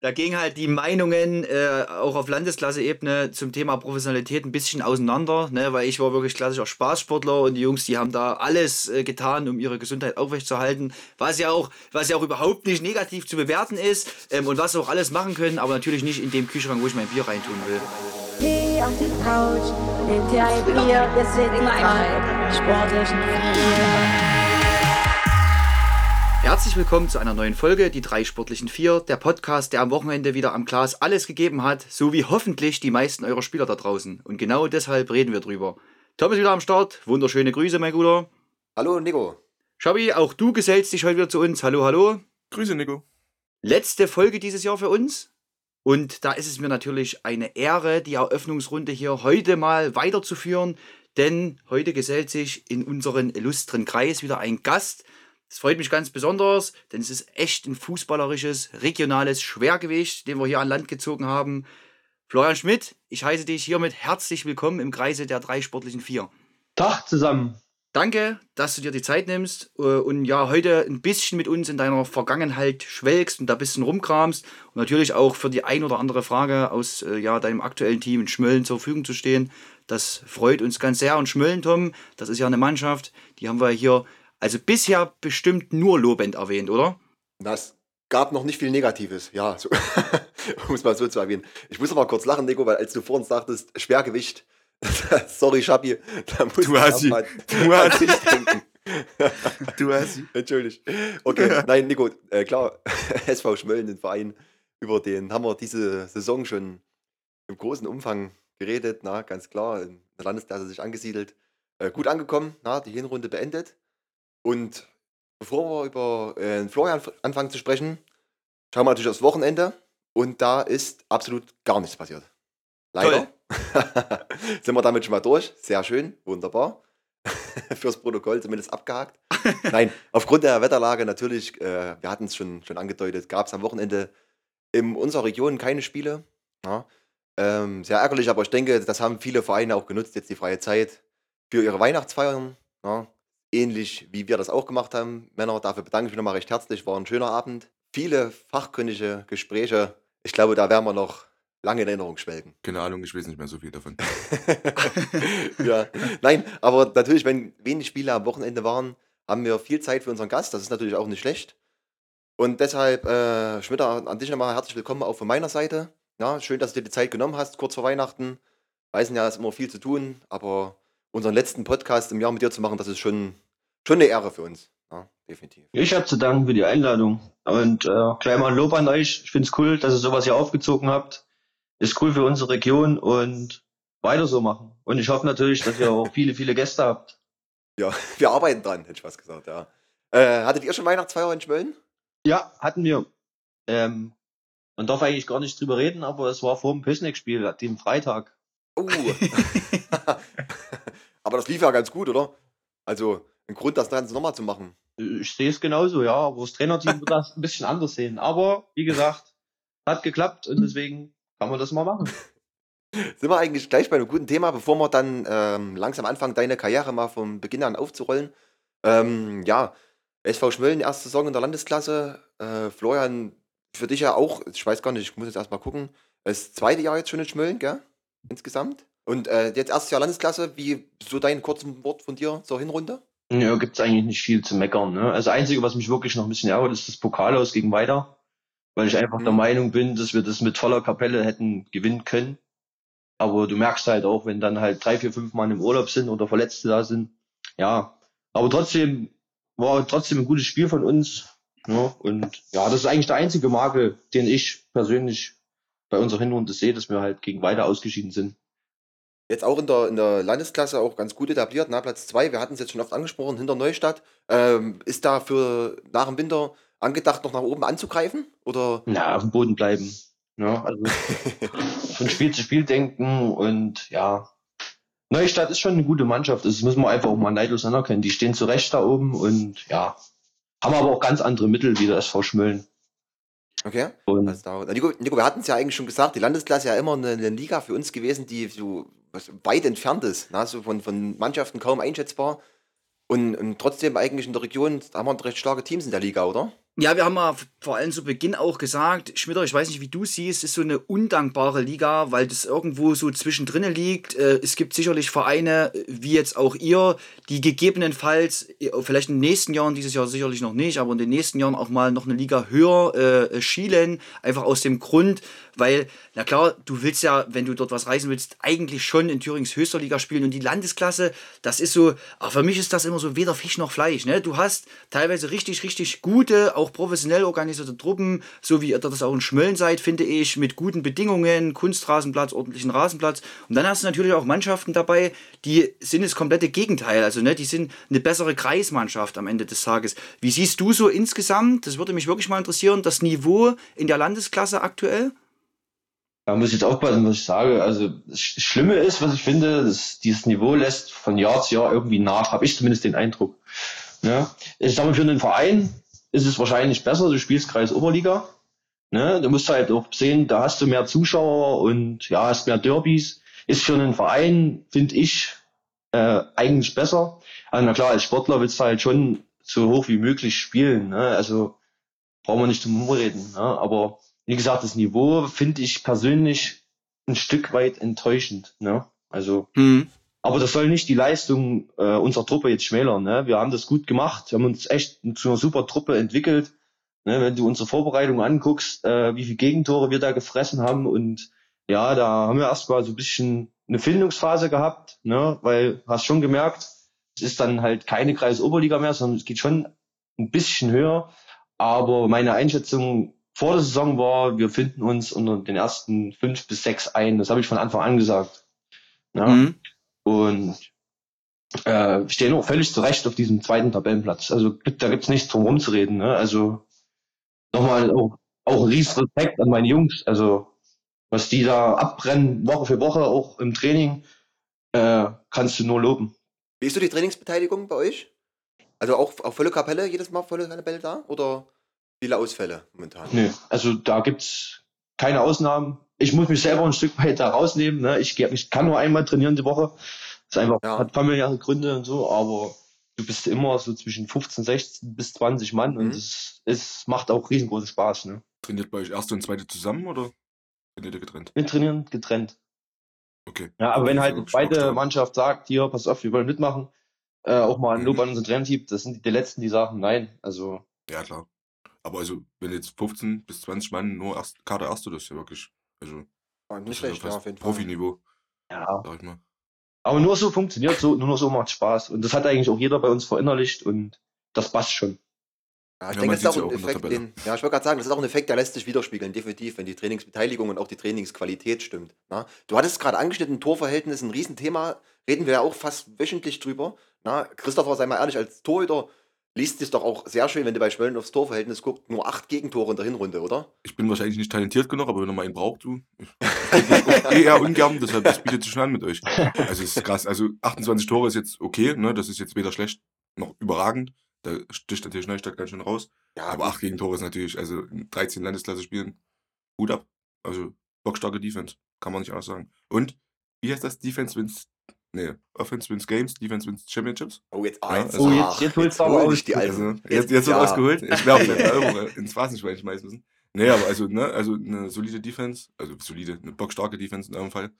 Da gingen halt die Meinungen äh, auch auf Landesklasse-Ebene zum Thema Professionalität ein bisschen auseinander, ne? weil ich war wirklich klassischer Spaßsportler und die Jungs, die haben da alles äh, getan, um ihre Gesundheit aufrechtzuerhalten, was ja auch, was ja auch überhaupt nicht negativ zu bewerten ist ähm, und was sie auch alles machen können, aber natürlich nicht in dem Kühlschrank, wo ich mein Bier reintun will. Geh auf die Couch, nimm dir ein Bier, wir sind die drei sportlichen Vier. Herzlich willkommen zu einer neuen Folge, die drei sportlichen Vier, der Podcast, der am Wochenende wieder am Glas alles gegeben hat, so wie hoffentlich die meisten eurer Spieler da draußen. Und genau deshalb reden wir drüber. Tom ist wieder am Start, wunderschöne Grüße, mein Guter. Hallo Nico. Schabi, auch du gesellst dich heute wieder zu uns. Hallo, hallo. Grüße, Nico. Letzte Folge dieses Jahr für uns. Und da ist es mir natürlich eine Ehre, die Eröffnungsrunde hier heute mal weiterzuführen, denn heute gesellt sich in unseren illustren Kreis wieder ein Gast, das freut mich ganz besonders, denn es ist echt ein fußballerisches, regionales Schwergewicht, den wir hier an Land gezogen haben. Florian Schmidt, ich heiße dich hiermit herzlich willkommen im Kreise der drei sportlichen Vier. Tag zusammen. Danke, dass du dir die Zeit nimmst äh, und ja heute ein bisschen mit uns in deiner Vergangenheit schwelgst und da ein bisschen rumkramst und natürlich auch für die ein oder andere Frage aus äh, ja, deinem aktuellen Team in Schmölln zur Verfügung zu stehen. Das freut uns ganz sehr. Und Schmölln, Tom, das ist ja eine Mannschaft, die haben wir hier also bisher bestimmt nur lobend erwähnt, oder? Das gab noch nicht viel Negatives, ja, so, um es mal so zu erwähnen. Ich muss aber kurz lachen, Nico, weil als du vorhin sagtest, Schwergewicht, sorry, Schabi, da muss du hast sie. Du hast nicht trinken. Du hast sie. Entschuldigt. Okay, nein, Nico, äh, klar, SV Schmölln, den Verein, über den haben wir diese Saison schon im großen Umfang geredet, na, ganz klar, in der Landesklasse sich angesiedelt. Äh, gut angekommen, na, die Hinrunde beendet. Und bevor wir über äh, Florian anfangen zu sprechen, schauen wir natürlich aufs Wochenende. Und da ist absolut gar nichts passiert. Leider. Sind wir damit schon mal durch. Sehr schön, wunderbar. Fürs Protokoll zumindest abgehakt. Nein, aufgrund der Wetterlage natürlich, äh, wir hatten es schon, schon angedeutet, gab es am Wochenende in unserer Region keine Spiele. Ja, ähm, sehr ärgerlich, aber ich denke, das haben viele Vereine auch genutzt, jetzt die freie Zeit für ihre Weihnachtsfeiern. Ja, ähnlich wie wir das auch gemacht haben. Männer, dafür bedanke ich mich nochmal recht herzlich. War ein schöner Abend. Viele fachkundige Gespräche. Ich glaube, da werden wir noch lange in Erinnerung schwelgen. Keine Ahnung, ich weiß nicht mehr so viel davon. ja, nein, aber natürlich, wenn wenig Spiele am Wochenende waren, haben wir viel Zeit für unseren Gast. Das ist natürlich auch nicht schlecht. Und deshalb, äh, Schmitter, an dich nochmal herzlich willkommen auch von meiner Seite. Ja, schön, dass du dir die Zeit genommen hast, kurz vor Weihnachten. Weißen ja, es ist immer viel zu tun, aber unseren letzten Podcast im Jahr mit dir zu machen, das ist schon, schon eine Ehre für uns. Ja, definitiv. Ich habe zu danken für die Einladung. Und äh, gleich mal ein Lob an euch. Ich finde es cool, dass ihr sowas hier aufgezogen habt. Ist cool für unsere Region und weiter so machen. Und ich hoffe natürlich, dass ihr auch viele, viele Gäste habt. Ja, wir arbeiten dran, hätte ich was gesagt, ja. Äh, hattet ihr schon Weihnachtsfeier in Schmölln? Ja, hatten wir. Ähm, man darf eigentlich gar nicht drüber reden, aber es war vor dem Pösneck-Spiel, dem Freitag. Oh. Aber das lief ja ganz gut, oder? Also ein Grund, das Ganze nochmal zu machen. Ich sehe es genauso, ja. Aber das Trainerteam wird das ein bisschen anders sehen. Aber wie gesagt, hat geklappt und deswegen kann man das mal machen. Sind wir eigentlich gleich bei einem guten Thema, bevor wir dann ähm, langsam anfangen, deine Karriere mal vom Beginn an aufzurollen. Ähm, ja, SV Schmölln, erste Saison in der Landesklasse. Äh, Florian, für dich ja auch, ich weiß gar nicht, ich muss jetzt erstmal gucken. Das zweite Jahr jetzt schon in Schmölln, gell? Insgesamt. Und äh, jetzt erstes Jahr Landesklasse, wie so dein kurzes Wort von dir zur Hinrunde? Ja, gibt es eigentlich nicht viel zu meckern. Ne? Also, das Einzige, was mich wirklich noch ein bisschen ärgert, ist das Pokalhaus gegen Weiter. Weil ich einfach mhm. der Meinung bin, dass wir das mit voller Kapelle hätten gewinnen können. Aber du merkst halt auch, wenn dann halt drei, vier, fünf Mann im Urlaub sind oder Verletzte da sind. Ja, aber trotzdem war trotzdem ein gutes Spiel von uns. Ne? und ja, das ist eigentlich der einzige Makel, den ich persönlich bei unserer Hinrunde sehe, dass wir halt gegen Weiter ausgeschieden sind jetzt auch in der, in der Landesklasse auch ganz gut etabliert. Na, Platz 2, wir hatten es jetzt schon oft angesprochen, hinter Neustadt. Ähm, ist da für nach dem Winter angedacht, noch nach oben anzugreifen? Oder? Na, auf dem Boden bleiben. Ja, also von Spiel zu Spiel denken und ja. Neustadt ist schon eine gute Mannschaft. Das müssen wir einfach auch mal neidlos anerkennen. Die stehen zu Recht da oben und ja, haben aber auch ganz andere Mittel wie der SV Schmölln. Okay. Und Nico, Nico, wir hatten es ja eigentlich schon gesagt, die Landesklasse ja immer eine, eine Liga für uns gewesen, die so was weit entfernt ist, ne? so von, von Mannschaften kaum einschätzbar. Und, und trotzdem eigentlich in der Region haben wir recht starke Teams in der Liga, oder? Ja, wir haben ja vor allem zu Beginn auch gesagt, Schmitter, ich weiß nicht, wie du siehst, ist so eine undankbare Liga, weil das irgendwo so zwischendrin liegt. Äh, Es gibt sicherlich Vereine, äh, wie jetzt auch ihr, die gegebenenfalls, äh, vielleicht in den nächsten Jahren, dieses Jahr sicherlich noch nicht, aber in den nächsten Jahren auch mal noch eine Liga höher äh, schielen. Einfach aus dem Grund, weil, na klar, du willst ja, wenn du dort was reisen willst, eigentlich schon in Thürings höchster Liga spielen. Und die Landesklasse, das ist so, auch für mich ist das immer so weder Fisch noch Fleisch. Ne? Du hast teilweise richtig, richtig gute, auch professionell organisierte Truppen, so wie ihr das auch in Schmölln seid, finde ich, mit guten Bedingungen, Kunstrasenplatz, ordentlichen Rasenplatz. Und dann hast du natürlich auch Mannschaften dabei, die sind das komplette Gegenteil. Also, ne, die sind eine bessere Kreismannschaft am Ende des Tages. Wie siehst du so insgesamt, das würde mich wirklich mal interessieren, das Niveau in der Landesklasse aktuell? Da muss ich jetzt aufpassen, was ich sage. Also das Sch- Schlimme ist, was ich finde, dass dieses Niveau lässt von Jahr zu Jahr irgendwie nach, habe ich zumindest den Eindruck. Ja? Ich sage mal, für einen Verein ist es wahrscheinlich besser, du spielst Kreis Oberliga. Ne? Du musst halt auch sehen, da hast du mehr Zuschauer und ja, hast mehr Derbys. Ist für einen Verein, finde ich, äh, eigentlich besser. Also, na klar, als Sportler willst du halt schon so hoch wie möglich spielen. Ne? Also brauchen wir nicht zum Rumreden. Ne? Aber wie gesagt, das Niveau finde ich persönlich ein Stück weit enttäuschend. Ne? Also, Hm. Aber das soll nicht die Leistung äh, unserer Truppe jetzt schmälern. Ne? Wir haben das gut gemacht, wir haben uns echt zu einer super Truppe entwickelt. Ne? Wenn du unsere Vorbereitung anguckst, äh, wie viele Gegentore wir da gefressen haben und ja, da haben wir erstmal so ein bisschen eine Findungsphase gehabt, ne? weil hast schon gemerkt, es ist dann halt keine Kreis-Oberliga mehr, sondern es geht schon ein bisschen höher. Aber meine Einschätzung vor der Saison war, wir finden uns unter den ersten fünf bis sechs ein. Das habe ich von Anfang an gesagt. Ja? Hm. Und äh, stehen auch völlig zu Recht auf diesem zweiten Tabellenplatz. Also gibt- da gibt's nichts drum rumzureden. Ne? Also nochmal auch, auch riesen Respekt an meine Jungs. Also was die da abbrennen, Woche für Woche, auch im Training, äh, kannst du nur loben. Wie ist so die Trainingsbeteiligung bei euch? Also auch auf volle Kapelle, jedes Mal volle Kapelle da? Oder viele Ausfälle momentan? Nö, also da gibt's keine Ausnahmen. Ich muss mich selber ein Stück weit da rausnehmen. Ne? Ich, ich kann nur einmal trainieren die Woche. Das ist einfach, Ja. hat familiäre Gründe und so, aber du bist immer so zwischen 15, 16 bis 20 Mann Mhm. und es, es macht auch riesengroßen Spaß. Ne? Trainiert bei euch erste und zweite zusammen oder trainiert ihr getrennt? Wir trainieren getrennt. Okay. Ja, aber wenn halt eine zweite. Mannschaft sagt, hier, pass auf, wir wollen mitmachen, äh, auch mal ein Lob Mhm. an unseren Trainerteam, das sind die letzten, die sagen, nein. Also Ja, klar. Aber also, wenn jetzt 15 bis 20 Mann nur erst, Kader erste, das ist ja wirklich, also, das nicht schlecht, ja, auf jeden Fall. Profiniveau, ja, sag ich mal. Aber nur so funktioniert so, nur so macht Spaß. Und das hat eigentlich auch jeder bei uns verinnerlicht und das passt schon. Ja, ich Ja, denke, das ist auch ein Effekt, den, ja, ich wollte gerade sagen, das ist auch ein Effekt, der lässt sich widerspiegeln, definitiv, wenn die Trainingsbeteiligung und auch die Trainingsqualität stimmt. Na? Du hattest gerade angeschnitten, Torverhältnis, ein Riesenthema, reden wir ja auch fast wöchentlich drüber. Na? Christopher, sei mal ehrlich, als Torhüter liest es doch auch sehr schön, wenn du bei Schmölln aufs Torverhältnis guckst, nur acht Gegentore in der Hinrunde, oder? Ich bin wahrscheinlich nicht talentiert genug, aber wenn ihr mal einen braucht, du. Ich guck eher ungern, deshalb das bietet sich schon an mit euch. Also es ist krass. Also 28 Tore ist jetzt okay, ne? Das ist jetzt weder schlecht noch überragend. Da sticht natürlich Neustadt ganz schön raus. Ja, Aber 8 Gegentore ist natürlich, also in 13 Landesklasse spielen, Hut ab. Also bockstarke Defense, kann man nicht anders sagen. Und wie heißt das? Defense wins, nee, Offense wins Games, Defense wins Championships. Oh, jetzt, Ja, ah, jetzt, also- Oh, jetzt- jetzt holst du aber aus. ich die Also, Alten. jetzt, jetzt wird ja. ausgeholt. Ich glaube, der Euro ins Phrasenschwein schmeißen müssen. Nee, aber also, ne, also eine solide Defense, also solide, eine bockstarke Defense in eurem Fall.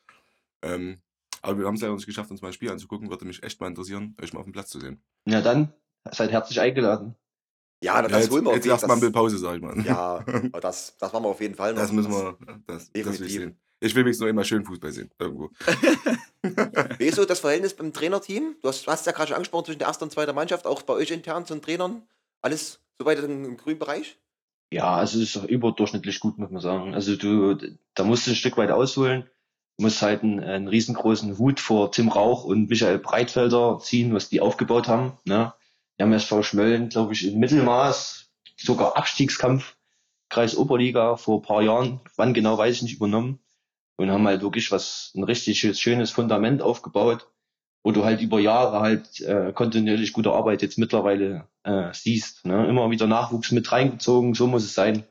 Ähm, aber wir haben es leider nicht geschafft, uns mal ein Spiel anzugucken. Würde mich echt mal interessieren, euch mal auf dem Platz zu sehen. Ja, dann seid herzlich eingeladen. Ja, das ja, jetzt holen wir auf jetzt jeden erstmal ein Fall. bisschen Pause, sag ich mal. Ja, das, das machen wir auf jeden Fall noch. Das müssen wir, das, das will ich sehen. Ich will wenigstens noch immer schön Fußball sehen, irgendwo. Wie ist so das Verhältnis beim Trainerteam? Du hast, hast ja gerade schon angesprochen zwischen der ersten und zweiten Mannschaft, auch bei euch intern zu den Trainern. Alles soweit im, im grünen Bereich? Ja, also es ist überdurchschnittlich gut, muss man sagen. Also du, da musst du ein Stück weit ausholen. Du musst halt einen, einen riesengroßen Hut vor Tim Rauch und Michael Breitfelder ziehen, was die aufgebaut haben. Ne? Die haben SV Schmölln, glaube ich, im Mittelmaß, sogar Abstiegskampf, Kreis Oberliga vor ein paar Jahren, wann genau weiß ich nicht, übernommen. Und haben halt wirklich was, ein richtig schönes Fundament aufgebaut, wo du halt über Jahre halt äh, kontinuierlich gute Arbeit jetzt mittlerweile äh, siehst. Ne? Immer wieder Nachwuchs mit reingezogen, so muss es sein.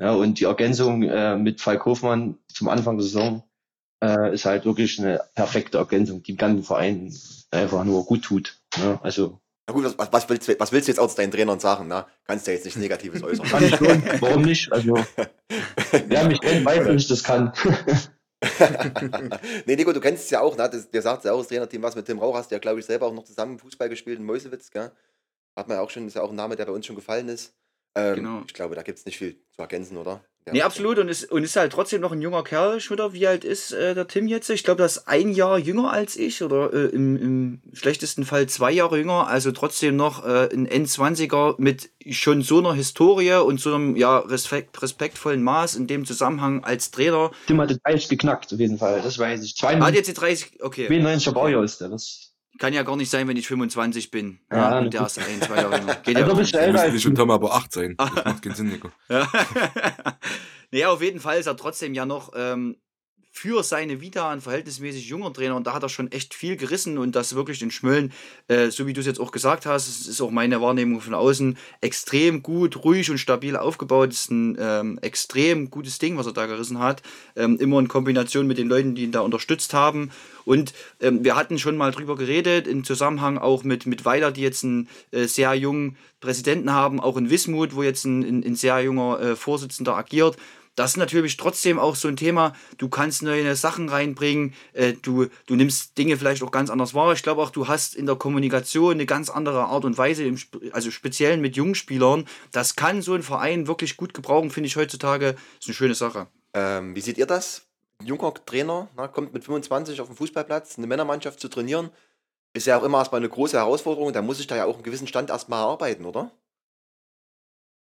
Ja, und die Ergänzung äh, mit Falk Hofmann zum Anfang der Saison äh, ist halt wirklich eine perfekte Ergänzung, die dem ganzen Verein einfach nur gut tut. Ne? Also Na gut, was, was, willst, du- was willst du jetzt aus deinen Trainern sagen? Na? Kannst du ja jetzt nichts Negatives äußern. Kann ich schon, warum nicht? Also, wer mich kennt, weiß, dass ich das kann. nee, Nico, du kennst es ja auch, ne? Das, der sagt ja auch, das Trainerteam, was mit Tim Rauch hast ja, glaube ich, selber auch noch zusammen Fußball gespielt in Meuselwitz, gell? Hat man ja auch schon, ist ja auch ein Name, der bei uns schon gefallen ist. Ähm, Genau. Ich glaube, da gibt es nicht viel zu ergänzen, oder? Ja. Nee, absolut. Und ist, und ist halt trotzdem noch ein junger Kerl, Schmitter. Wie alt ist äh, der Tim jetzt? Ich glaube, er ist ein Jahr jünger als ich oder äh, im, im schlechtesten Fall zwei Jahre jünger. Also trotzdem noch äh, ein N20er mit schon so einer Historie und so einem ja, respekt, respektvollen Maß in dem Zusammenhang als Trainer. Tim hat den Eis geknackt, auf jeden Fall. Das weiß ich. Hat 92, jetzt die 30, okay. 92er Baujahr ist der. Das, Kann ja gar nicht sein, wenn ich 25 bin. Ja, Ja, und der ist ein, zwei Jahre jünger. Geht Also ja bist nicht. älter als. Tom aber 8 sein. Das macht keinen Sinn, Nico. Ja. naja, auf jeden Fall ist er trotzdem ja noch ähm, für seine Vita ein verhältnismäßig junger Trainer und da hat er schon echt viel gerissen und das wirklich in Schmölln, äh, so wie du es jetzt auch gesagt hast, es ist auch meine Wahrnehmung von außen, extrem gut, ruhig und stabil aufgebaut. Das ist ein ähm, extrem gutes Ding, was er da gerissen hat. Ähm, immer in Kombination mit den Leuten, die ihn da unterstützt haben. Und ähm, wir hatten schon mal drüber geredet, im Zusammenhang auch mit, mit Weiler, die jetzt einen äh, sehr jungen Präsidenten haben, auch in Wismut, wo jetzt ein, ein, ein sehr junger äh, Vorsitzender agiert. Das ist natürlich trotzdem auch so ein Thema. Du kannst neue Sachen reinbringen. Äh, du, du nimmst Dinge vielleicht auch ganz anders wahr. Ich glaube auch, du hast in der Kommunikation eine ganz andere Art und Weise, im, also speziell mit jungen Spielern. Das kann so ein Verein wirklich gut gebrauchen, finde ich heutzutage. Ist eine schöne Sache. Ähm, wie seht ihr das? Ein junger Trainer na, kommt mit 25 auf den Fußballplatz, eine Männermannschaft zu trainieren, ist ja auch immer erstmal eine große Herausforderung. Da muss ich da ja auch einen gewissen Stand erstmal erarbeiten, oder?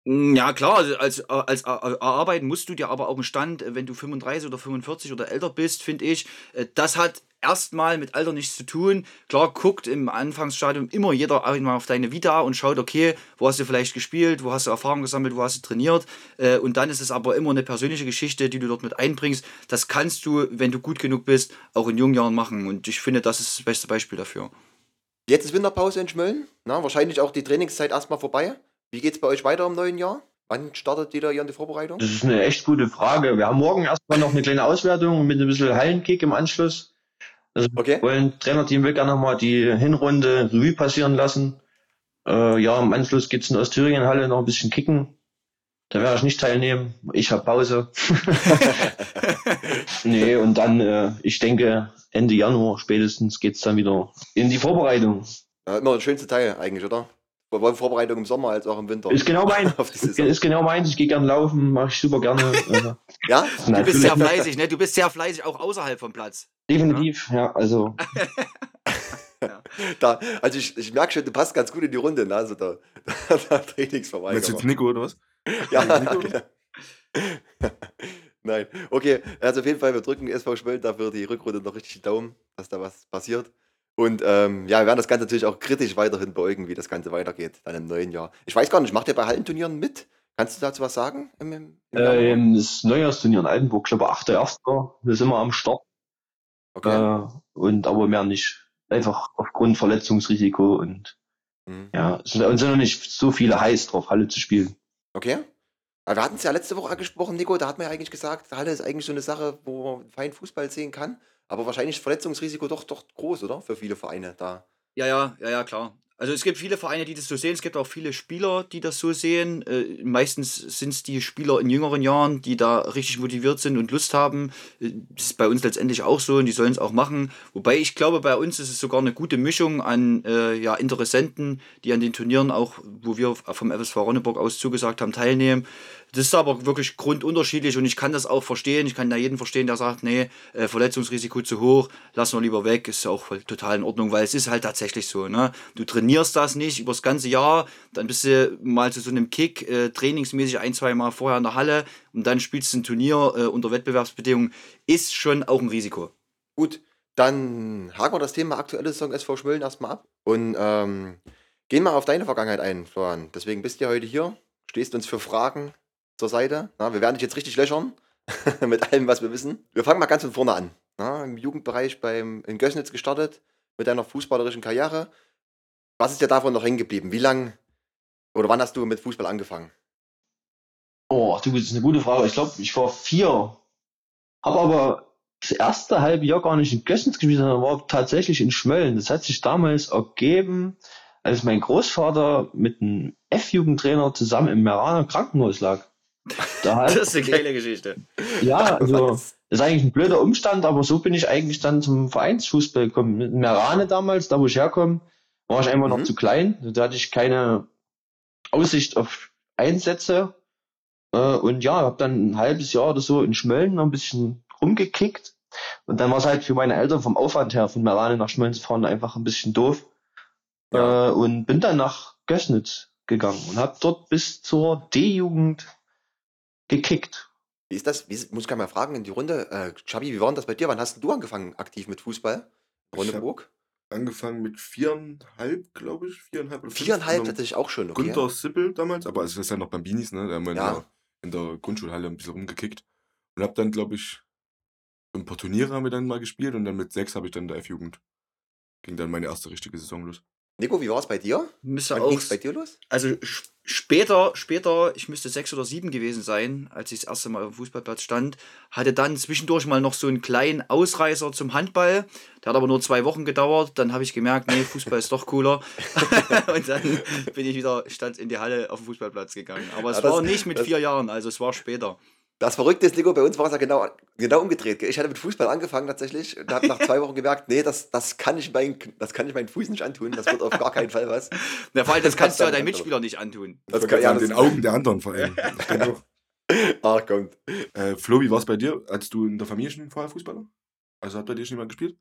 Mm, Ja, klar, also als, als äh, erarbeiten musst du dir aber auch einen Stand, äh, wenn du 35 oder 45 oder älter bist, finde ich. Äh, Das hat erstmal mit Alter nichts zu tun. Klar, guckt im Anfangsstadium immer jeder einmal auf deine Vita und schaut, okay, wo hast du vielleicht gespielt, wo hast du Erfahrung gesammelt, wo hast du trainiert. Äh, Und dann ist es aber immer eine persönliche Geschichte, die du dort mit einbringst. Das kannst du, wenn du gut genug bist, auch in jungen Jahren machen. Und ich finde, das ist das beste Beispiel dafür. Jetzt ist Winterpause in Schmölln. Na, wahrscheinlich auch die Trainingszeit erstmal vorbei. Wie geht es bei euch weiter im neuen Jahr? Wann startet jeder hier in die Vorbereitung? das ist eine echt gute Frage. Wir haben morgen erstmal noch eine kleine Auswertung mit ein bisschen Hallenkick im Anschluss. Also Okay. wir wollen Trainerteam will gerne nochmal die Hinrunde Revue passieren lassen. Äh, ja, im Anschluss geht's in der Ostthüringen-Halle noch ein bisschen kicken. Da werde ich nicht teilnehmen. Ich habe Pause. nee, und dann, äh, ich denke, Ende Januar spätestens geht's dann wieder in die Vorbereitung. Ja, immer der schönste Teil eigentlich, oder? Sowohl Vorbereitung im Sommer als auch im Winter. Ist genau mein. Auf die Ist, genau meins. Ich gehe gern laufen, mache ich super gerne. Äh, Ja? Du bist sehr fleißig, ne? Du bist sehr fleißig auch außerhalb vom Platz. Definitiv, ja, also Da, also ich, ich merke schon, du passt ganz gut in die Runde, ne? Also da, da, da Meinst du Trainingsverweigerer. jetzt Nico oder was? Ja, Nico? genau. Nein, okay. Also auf jeden Fall, wir drücken SV Schmölln dafür die Rückrunde noch richtig Daumen, dass da was passiert. Und ähm, ja, wir werden das Ganze natürlich auch kritisch weiterhin beäugen, wie das Ganze weitergeht, dann im neuen Jahr. Ich weiß gar nicht, macht ihr bei Hallenturnieren mit? Kannst du dazu was sagen? Im, im, ähm, das Neujahrsturnier in Altenburg, ich glaube 8.1. Wir sind immer am Start. okay. Äh, und aber mehr nicht. Einfach aufgrund Verletzungsrisiko und Mhm. ja, es sind, uns sind noch nicht so viele heiß drauf, Halle zu spielen. Okay. Aber wir hatten es ja letzte Woche angesprochen, Nico, da hat man ja eigentlich gesagt, Halle ist eigentlich so eine Sache, wo man fein Fußball sehen kann. Aber wahrscheinlich ist Verletzungsrisiko doch, doch groß, oder? Für viele Vereine da. Ja, ja, ja, ja, klar. Also es gibt viele Vereine, die das so sehen. Es gibt auch viele Spieler, die das so sehen. Äh, meistens sind es die Spieler in jüngeren Jahren, die da richtig motiviert sind und Lust haben. Äh, Das ist bei uns letztendlich auch so und die sollen es auch machen. Wobei ich glaube, bei uns ist es sogar eine gute Mischung an äh, ja, Interessenten, die an den Turnieren auch, wo wir vom FSV Ronneburg aus zugesagt haben, teilnehmen. Das ist aber wirklich grundunterschiedlich und ich kann das auch verstehen. Ich kann da jeden verstehen, der sagt, nee, äh, Verletzungsrisiko zu hoch, lassen wir lieber weg. Ist auch total in Ordnung, weil es ist halt tatsächlich so. Ne? Du trainierst das nicht über das ganze Jahr, dann bist du mal zu so einem Kick, äh, trainingsmäßig ein, zwei Mal vorher in der Halle und dann spielst du ein Turnier äh, unter Wettbewerbsbedingungen. Ist schon auch ein Risiko. Gut, dann haken wir das Thema aktuelle Saison SV Schmölln erstmal ab und ähm, gehen mal auf deine Vergangenheit ein, Florian. Deswegen bist du ja heute hier, stehst uns für Fragen zur Seite. Na, wir werden dich jetzt richtig löchern mit allem, was wir wissen. Wir fangen mal ganz von vorne an. Na, Im Jugendbereich beim, in Gößnitz gestartet mit deiner fußballerischen Karriere. Was ist dir davon noch hängen geblieben? Wie lang oder wann hast du mit Fußball angefangen? Oh, du, das ist eine gute Frage. Ich glaube, ich war vier. Habe aber das erste halbe Jahr gar nicht in Gössens gespielt, sondern war tatsächlich in Schmölln. Das hat sich damals ergeben, als mein Großvater mit einem F-Jugendtrainer zusammen im Meraner Krankenhaus lag. Da hat, Das ist eine geile Geschichte. ja, also Was? ist eigentlich ein blöder Umstand, aber so bin ich eigentlich dann zum Vereinsfußball gekommen. Mit Merane damals, da wo ich herkomme, war ich einfach noch Mhm. zu klein. Da hatte ich keine Aussicht auf Einsätze. Äh, und ja, habe dann ein halbes Jahr oder so in Schmölln noch ein bisschen rumgekickt. Und dann war es halt für meine Eltern vom Aufwand her, von Merane nach Schmölln zu fahren, einfach ein bisschen doof. Ja. Äh, und bin dann nach Gößnitz gegangen und habe dort bis zur D-Jugend gekickt. Wie ist das? Wie ist, muss ich mal fragen in die Runde. Äh, Chabi, wie war denn das bei dir? Wann hast du angefangen aktiv mit Fußball? Ronneburg? Angefangen mit viereinhalb, glaube ich. Viereinhalb oder fünf. Viereinhalb Unter tatsächlich auch schon, okay. Gunther Sippel damals, aber es ist ja noch Bambinis, ne? Da haben wir Ja. in, der, in der Grundschulhalle ein bisschen rumgekickt. Und hab dann, glaube ich, ein paar Turniere haben wir dann mal gespielt und dann mit sechs habe ich dann in der F-Jugend. Ging dann meine erste richtige Saison los. Nico, wie war es bei dir? Müsste Wann auch. bei dir los? Also später, später, ich müsste sechs oder sieben gewesen sein, als ich das erste Mal auf dem Fußballplatz stand, hatte dann zwischendurch mal noch so einen kleinen Ausreißer zum Handball. Der hat aber nur zwei Wochen gedauert. Dann habe ich gemerkt, nee, Fußball ist doch cooler. und dann bin ich wieder statt in die Halle auf den Fußballplatz gegangen. Aber es Ja, das- war nicht mit das- vier Jahren, also es war später. Das Verrückte ist, Nico, bei uns war es ja genau, genau umgedreht. Ich hatte mit Fußball angefangen tatsächlich und habe nach zwei Wochen gemerkt, nee, das, das, kann ich meinen, das kann ich meinen Fuß nicht antun. Das wird auf gar keinen Fall was. Na, vor allem, das kannst du ja deinen. Mitspieler nicht antun. Das Ich kann, ja, das, den Augen der anderen vor allem. Ach, kommt. Äh, Flo, wie war es bei dir, als du in der Familie schon vorher Fußballer? Also hat bei dir schon jemand gespielt?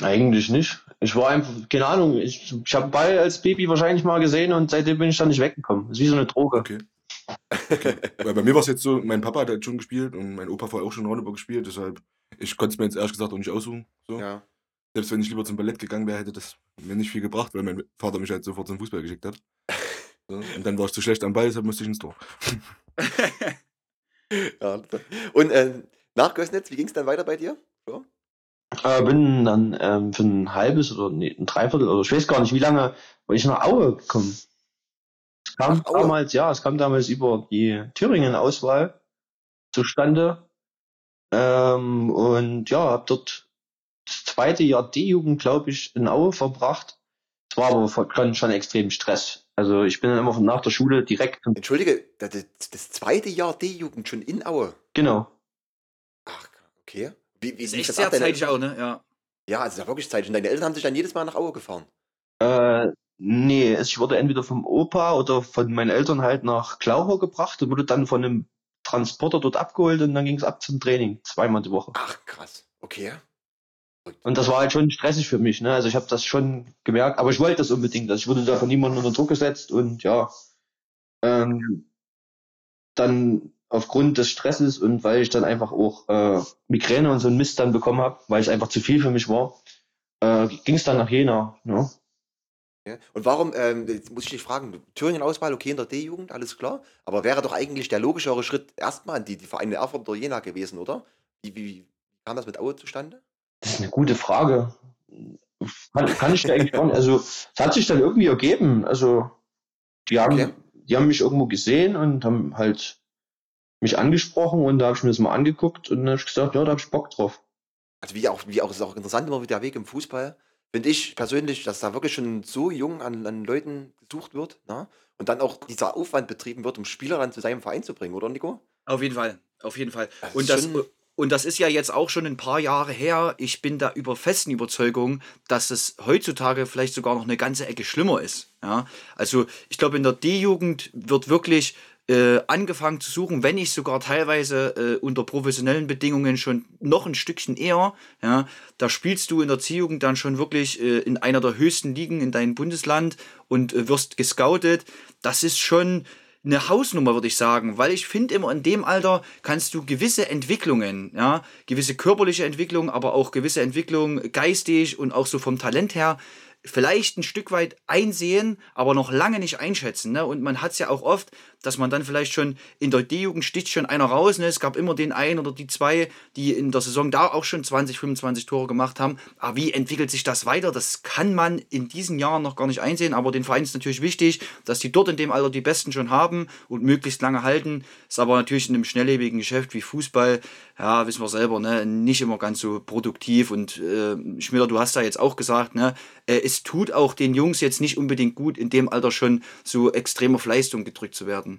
Eigentlich nicht. Ich war einfach, keine Ahnung, ich, ich habe Ball als Baby wahrscheinlich mal gesehen und seitdem bin ich dann nicht weggekommen. Das ist wie so eine Droge. Okay. Okay. Weil bei mir war es jetzt so, mein Papa hat halt schon gespielt und mein Opa vorher auch schon Roundabout gespielt, deshalb, ich konnte es mir jetzt ehrlich gesagt auch nicht aussuchen. So. Ja. Selbst wenn ich lieber zum Ballett gegangen wäre, hätte das mir nicht viel gebracht, weil mein Vater mich halt sofort zum Fußball geschickt hat. So. Und dann war ich zu schlecht am Ball, deshalb musste ich ins Tor. ja. Und äh, nach Gößnitz, wie ging es dann weiter bei dir? Äh, bin dann ähm, für ein halbes oder nee, ein Dreiviertel oder ich weiß gar nicht, wie lange bin ich nach Aue gekommen. Es kam Nach Aue? damals, ja, es kam damals über die Thüringen-Auswahl zustande. Ähm, und ja, habe dort das zweite Jahr D-Jugend, glaube ich, in Aue verbracht. Es war aber schon, schon extrem Stress. Also ich bin dann immer von nach der Schule direkt Entschuldige, das, zweite Jahr D-Jugend schon in Aue. genau. Ach, okay. Wie, wie Ist echt das sehr ab? Zeitig auch, ne? Ja. Ja, also es ist ja wirklich zeitig. Und deine Eltern haben sich dann jedes Mal nach Aue gefahren. Äh, nee, ich wurde entweder vom Opa oder von meinen Eltern halt nach Klauchau gebracht und wurde dann von einem Transporter dort abgeholt und dann ging es ab zum Training, zweimal die Woche. Ach, krass. Okay. Und das war halt schon stressig für mich, ne? Also ich habe das schon gemerkt, aber ich wollte das unbedingt. Also ich wurde da von niemandem unter Druck gesetzt und ja, ähm, dann aufgrund des Stresses und weil ich dann einfach auch äh, Migräne und so einen Mist dann bekommen habe, weil es einfach zu viel für mich war, äh, ging es dann nach Jena. Ne? Ja. Und warum, ähm, jetzt muss ich dich fragen, Thüringen-Auswahl, okay, in der D-Jugend, alles klar. Aber wäre doch eigentlich der logischere Schritt erstmal an die, die Vereine Erfurt oder Jena gewesen, oder? Wie, wie, kam das mit Aue zustande? Das ist eine gute Frage. Kann, kann ich dir eigentlich nicht. Also, es hat sich dann irgendwie ergeben. Also, die haben, Okay. die haben mich irgendwo gesehen und haben halt mich angesprochen und da habe ich mir das mal angeguckt und dann habe ich gesagt, ja, da habe ich Bock drauf. Also wie auch, wie auch, ist auch interessant immer wieder der Weg im Fußball. Finde ich persönlich, dass da wirklich schon so jung an, an Leuten gesucht wird, ne? Und dann auch dieser Aufwand betrieben wird, um Spieler dann zu seinem Verein zu bringen, oder Nico? Auf jeden Fall, auf jeden Fall. Das und, das, und das ist ja jetzt auch schon ein paar Jahre her. Ich bin da über festen Überzeugung, dass es heutzutage vielleicht sogar noch eine ganze Ecke schlimmer ist. Ja? Also ich glaube, in der D-Jugend wird wirklich äh, angefangen zu suchen, wenn nicht sogar teilweise äh, unter professionellen Bedingungen schon noch ein Stückchen eher. Ja? Da spielst du in der C-Jugend dann schon wirklich äh, in einer der höchsten Ligen in deinem Bundesland und äh, wirst gescoutet. Das ist schon eine Hausnummer, würde ich sagen, weil ich finde immer in dem Alter kannst du gewisse Entwicklungen, ja, gewisse körperliche Entwicklung, aber auch gewisse Entwicklung geistig und auch so vom Talent her vielleicht ein Stück weit einsehen, aber noch lange nicht einschätzen. Ne? Und man hat es ja auch oft, dass man dann vielleicht schon in der D-Jugend sticht schon einer raus. Ne? Es gab immer den einen oder die zwei, die in der Saison da auch schon 20, 25 Tore gemacht haben. Aber wie entwickelt sich das weiter? Das kann man in diesen Jahren noch gar nicht einsehen. Aber den Verein ist natürlich wichtig, dass die dort in dem Alter die Besten schon haben und möglichst lange halten. Ist aber natürlich in einem schnelllebigen Geschäft wie Fußball, ja, wissen wir selber, ne, nicht immer ganz so produktiv. Und äh, Schmitter, du hast da jetzt auch gesagt, ne, äh, es tut auch den Jungs jetzt nicht unbedingt gut, in dem Alter schon so extrem auf Leistung gedrückt zu werden.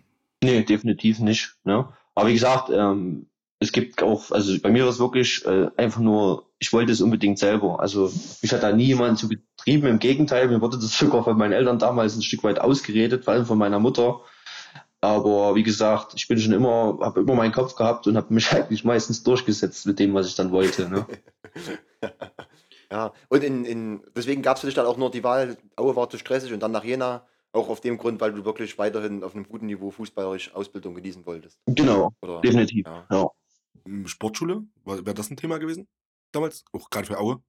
Nee, definitiv nicht. Ne? Aber wie gesagt, ähm, es gibt auch, also bei mir war es wirklich äh, einfach nur, ich wollte es unbedingt selber. Also mich hat da nie jemand zu getrieben. Im Gegenteil, mir wurde das sogar von meinen Eltern damals ein Stück weit ausgeredet, vor allem von meiner Mutter. Aber wie gesagt, ich bin schon immer, habe immer meinen Kopf gehabt und habe mich eigentlich meistens durchgesetzt mit dem, was ich dann wollte. Ne? ja, und in, in, deswegen gab es für dich dann auch nur die Wahl, Aue war zu stressig und dann nach Jena, auch auf dem Grund, weil du wirklich weiterhin auf einem guten Niveau fußballerisch Ausbildung genießen wolltest. Genau, Oder? definitiv. Ja. Ja. Ähm, Sportschule? Wäre das ein Thema gewesen? Damals? Auch gerade für Aue?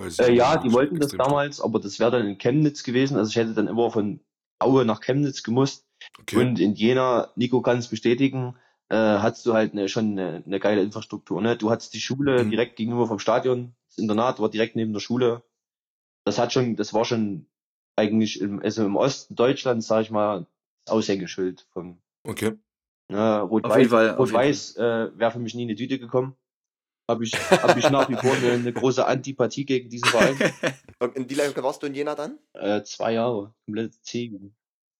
Äh, ja, die wollten das damals, aber das wäre dann in Chemnitz gewesen. Also ich hätte dann immer von Aue nach Chemnitz gemusst. Okay. Und in Jena, Nico kann es bestätigen, äh, hattest du halt eine, schon eine, eine geile Infrastruktur. Ne? Du hattest die Schule Mhm. direkt gegenüber vom Stadion, das Internat war direkt neben der Schule. Das hat schon, das war schon eigentlich im, also im Osten Deutschlands, sag ich mal, das Aushängeschild vom okay. ne, auf jeden Rot-Weiß äh, wäre für mich nie in die Tüte gekommen. Habe ich, hab ich nach wie vor eine, eine große Antipathie gegen diesen Verein. Und in wie lange warst du in Jena dann? Äh, zwei Jahre, komplette C.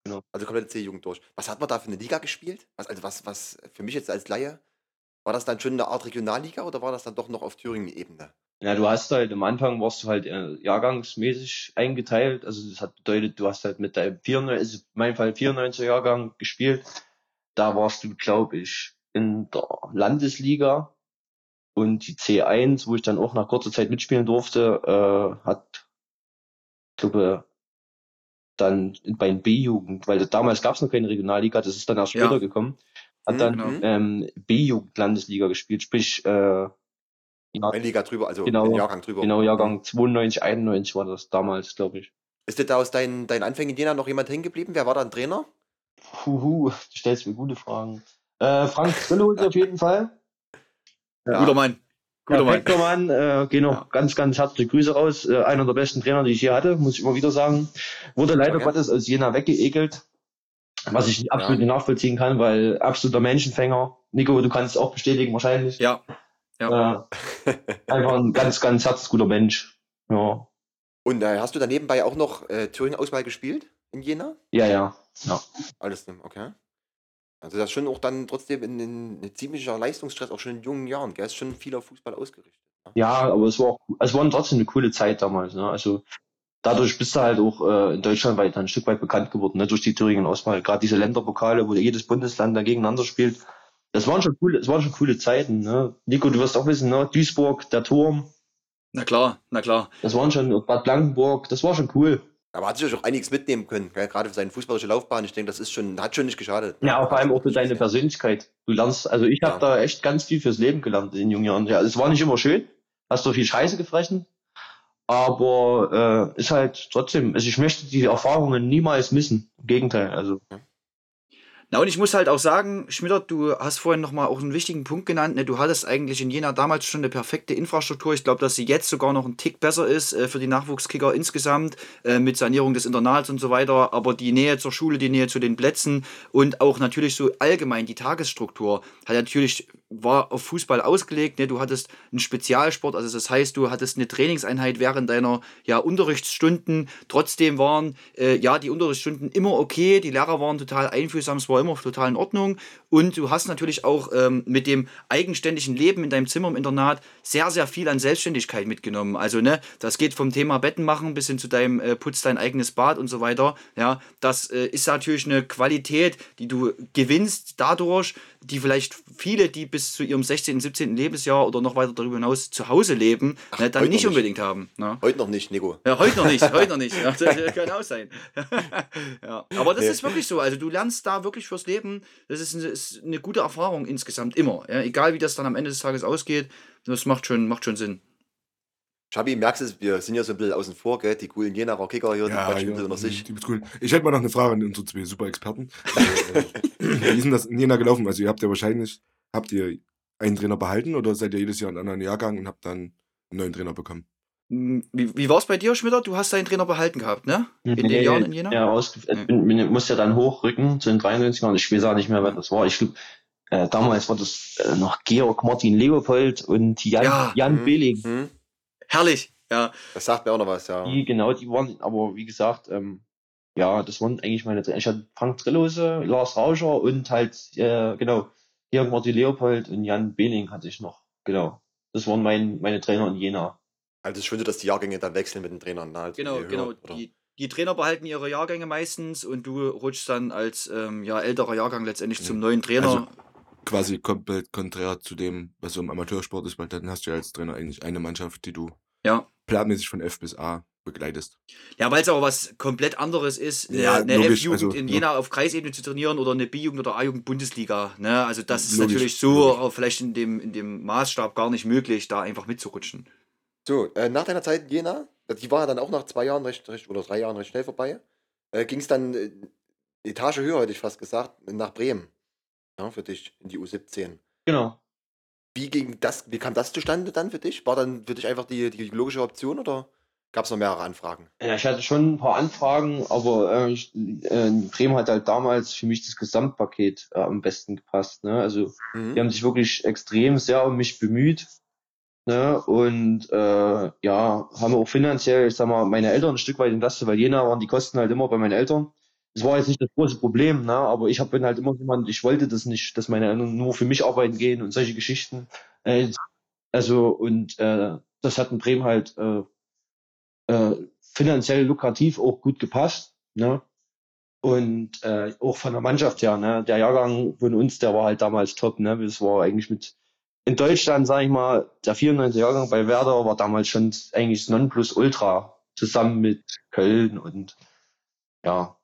Also komplette C-Jugend durch. Was hat man da für eine Liga gespielt? Was, also was, was für mich jetzt als Laie, war das dann schon eine Art Regionalliga oder war das dann doch noch auf Thüringen-Ebene? Ja, du hast halt am Anfang warst du halt äh, jahrgangsmäßig eingeteilt. Also das hat bedeutet, du hast halt mit deinem 94, also in meinem Fall 94er Jahrgang gespielt. Da warst du, glaube ich, in der Landesliga und die C1, wo ich dann auch nach kurzer Zeit mitspielen durfte, äh, hat, glaube dann bei den B-Jugend, weil damals gab es noch keine Regionalliga, das ist dann erst Ja. später gekommen, hat Mhm, dann genau. ähm, B-Jugend-Landesliga gespielt, sprich äh, ja, Eine Liga drüber, also Genau, Jahrgang drüber. Genau, Jahrgang 92, 91 war das damals, glaube ich. Ist dir da aus deinen, deinen Anfängen in Jena noch jemand hängen geblieben? Wer war da ein Trainer? Huhu, du stellst mir gute Fragen. Äh, Frank Zillhut auf jeden Fall. Guter Mann. Guter Ja, Mann. Peckermann, äh, gehen noch Ja. ganz, ganz herzliche Grüße raus. Äh, einer der besten Trainer, die ich hier hatte, muss ich immer wieder sagen. Wurde leider Okay. Gottes aus Jena weggeekelt. Was ich absolut nicht nachvollziehen kann, weil absoluter Menschenfänger. Nico, du kannst es auch bestätigen wahrscheinlich. Ja. Ja. Äh, einfach ein ganz, ganz herzguter Mensch. Ja, Und äh, hast du da nebenbei auch noch äh, Thüringen-Auswahl gespielt in Jena? ja, ja. ja. Alles, okay. Also das ist schon auch dann trotzdem in, in, ein ziemlicher Leistungsstress, auch schon in jungen Jahren. Gell? Ist schon viel auf Fußball ausgerichtet. ne? Ja, aber es war auch, es war trotzdem eine coole Zeit damals. Ne? Also dadurch bist du halt auch äh, in Deutschland weit ein Stück weit bekannt geworden, ne? durch die Thüringen Auswahl. Gerade diese Länderpokale, wo jedes Bundesland da gegeneinander spielt. Das waren schon coole, es waren schon coole Zeiten. Ne? Nico, du wirst auch wissen, ne? Duisburg, der Turm, Na klar, na klar. das waren schon Bad Blankenburg, das war schon cool. Aber hat sich auch einiges mitnehmen können, gell? gerade für seine fußballische Laufbahn. Ich denke, das ist schon, hat schon nicht geschadet. Ja, vor allem auch für deine Persönlichkeit. Du lernst, also ich habe Ja. da echt ganz viel fürs Leben gelernt in den jungen Jahren. Ja, es war nicht immer schön, hast du viel Scheiße gefressen, aber äh, ist halt trotzdem, also ich möchte die Erfahrungen niemals missen. Im Gegenteil, also Na und ich muss halt auch sagen, Schmitter, du hast vorhin nochmal auch einen wichtigen Punkt genannt. Ne? Du hattest eigentlich in Jena damals schon eine perfekte Infrastruktur. Ich glaube, dass sie jetzt sogar noch ein Tick besser ist äh, für die Nachwuchskicker insgesamt, äh, mit Sanierung des Internats und so weiter. Aber die Nähe zur Schule, die Nähe zu den Plätzen und auch natürlich so allgemein die Tagesstruktur hat natürlich war auf Fußball ausgelegt. Ne? Du hattest einen Spezialsport, also das heißt, du hattest eine Trainingseinheit während deiner ja, Unterrichtsstunden. Trotzdem waren äh, ja die Unterrichtsstunden immer okay, die Lehrer waren total einfühlsam, es war immer total in Ordnung. Und du hast natürlich auch ähm, mit dem eigenständigen Leben in deinem Zimmer im Internat sehr, sehr viel an Selbstständigkeit mitgenommen. Also, ne, das geht vom Thema Betten machen bis hin zu deinem äh, Putz dein eigenes Bad und so weiter. Ja, das äh, ist natürlich eine Qualität, die du gewinnst dadurch, die vielleicht viele, die bis zu ihrem 16., 17. Lebensjahr oder noch weiter darüber hinaus zu Hause leben, ne, dann nicht unbedingt haben. Ne? Heute noch nicht, Nico. Ja, heute noch nicht, heute noch nicht. Ja, das kann auch sein. ja, aber das Nee. ist wirklich so. Also du lernst da wirklich fürs Leben. Das ist eine, ist eine gute Erfahrung insgesamt immer. Ja, egal wie das dann am Ende des Tages ausgeht, das macht schon, macht schon Sinn. Schabi, merkst du es, wir sind ja so ein bisschen außen vor, gell? Die coolen Jenaer Kicker hier, die Ja, quatschen ja, ein bisschen unter sich. die- die- cool. Ich hätte mal noch eine Frage an unsere zwei super Experten. Wie ist denn das in Jena gelaufen? Also ihr habt ja wahrscheinlich, habt ihr einen Trainer behalten oder seid ihr jedes Jahr in einen anderen Jahrgang und habt dann einen neuen Trainer bekommen? Hm, Wie, wie war es bei dir, Schmitter? Du hast deinen Trainer behalten gehabt, ne? In den Nee, Jahren in Jena? Ja, Ja. bin, bin, musste ja dann hochrücken zu den 93ern. Ich weiß auch nicht mehr, wann das war. Ich glaube, äh, damals war das äh, noch Georg Martin Leopold und Jan, Ja. Jan Mhm. Behling. Hm? Herrlich, ja. Das sagt mir auch noch was, ja. Die, genau, die waren, aber wie gesagt, ähm, ja, das waren eigentlich meine Trainer. Ich hatte Frank Trillose, Lars Rauscher und halt, äh, genau, Georg Martin Leopold und Jan Behling hatte ich noch. Genau. Das waren mein, meine Trainer in Jena. Also es ist dass die Jahrgänge dann wechseln mit den Trainern. Ne? Also Genau, höher, genau. oder? Die, die Trainer behalten ihre Jahrgänge meistens und du rutschst dann als ähm, ja, älterer Jahrgang letztendlich Ja. zum neuen Trainer. Also- Quasi komplett konträr zu dem, was so im Amateursport ist, weil dann hast du ja als Trainer eigentlich eine Mannschaft, die du Ja. planmäßig von F bis A begleitest. ja, weil es aber was komplett anderes ist, eine, Ja, eine F-Jugend also, in ja. Jena auf Kreisebene zu trainieren oder eine B-Jugend oder A-Jugend Bundesliga. Ne? Also das ist Logisch, natürlich so logisch. auch vielleicht in dem, in dem Maßstab gar nicht möglich, da einfach mitzurutschen. So, äh, nach deiner Zeit in Jena, die war ja dann auch nach zwei Jahren recht, recht oder drei Jahren recht schnell vorbei, äh, ging es dann äh, Etage höher, hätte ich fast gesagt, nach Bremen. Ja, für dich in die U17. Genau. Wie, ging das, wie kam das zustande dann für dich? War dann für dich einfach die, die logische Option oder gab es noch mehrere Anfragen? Ja, ich hatte schon ein paar Anfragen, aber äh, ich, äh, Bremen hat halt damals für mich das Gesamtpaket äh, am besten gepasst. Ne? Also Mhm. die haben sich wirklich extrem sehr um mich bemüht. Ne? Und äh, ja, haben auch finanziell, ich sag mal, meine Eltern ein Stück weit entlastet, weil Jena waren die Kosten halt immer bei meinen Eltern. Das war jetzt nicht das große Problem, ne? aber ich hab, bin halt immer jemand, ich wollte das nicht, dass meine Eltern nur für mich arbeiten gehen und solche Geschichten. Äh, also, und äh, das hat in Bremen halt äh, äh, finanziell lukrativ auch gut gepasst. Ne? Und äh, auch von der Mannschaft her, ne? der Jahrgang von uns, der war halt damals top. Ne? Das war eigentlich mit in Deutschland, sage ich mal, der 94 Jahrgang bei Werder war damals schon eigentlich Nonplusultra zusammen mit Köln und ja,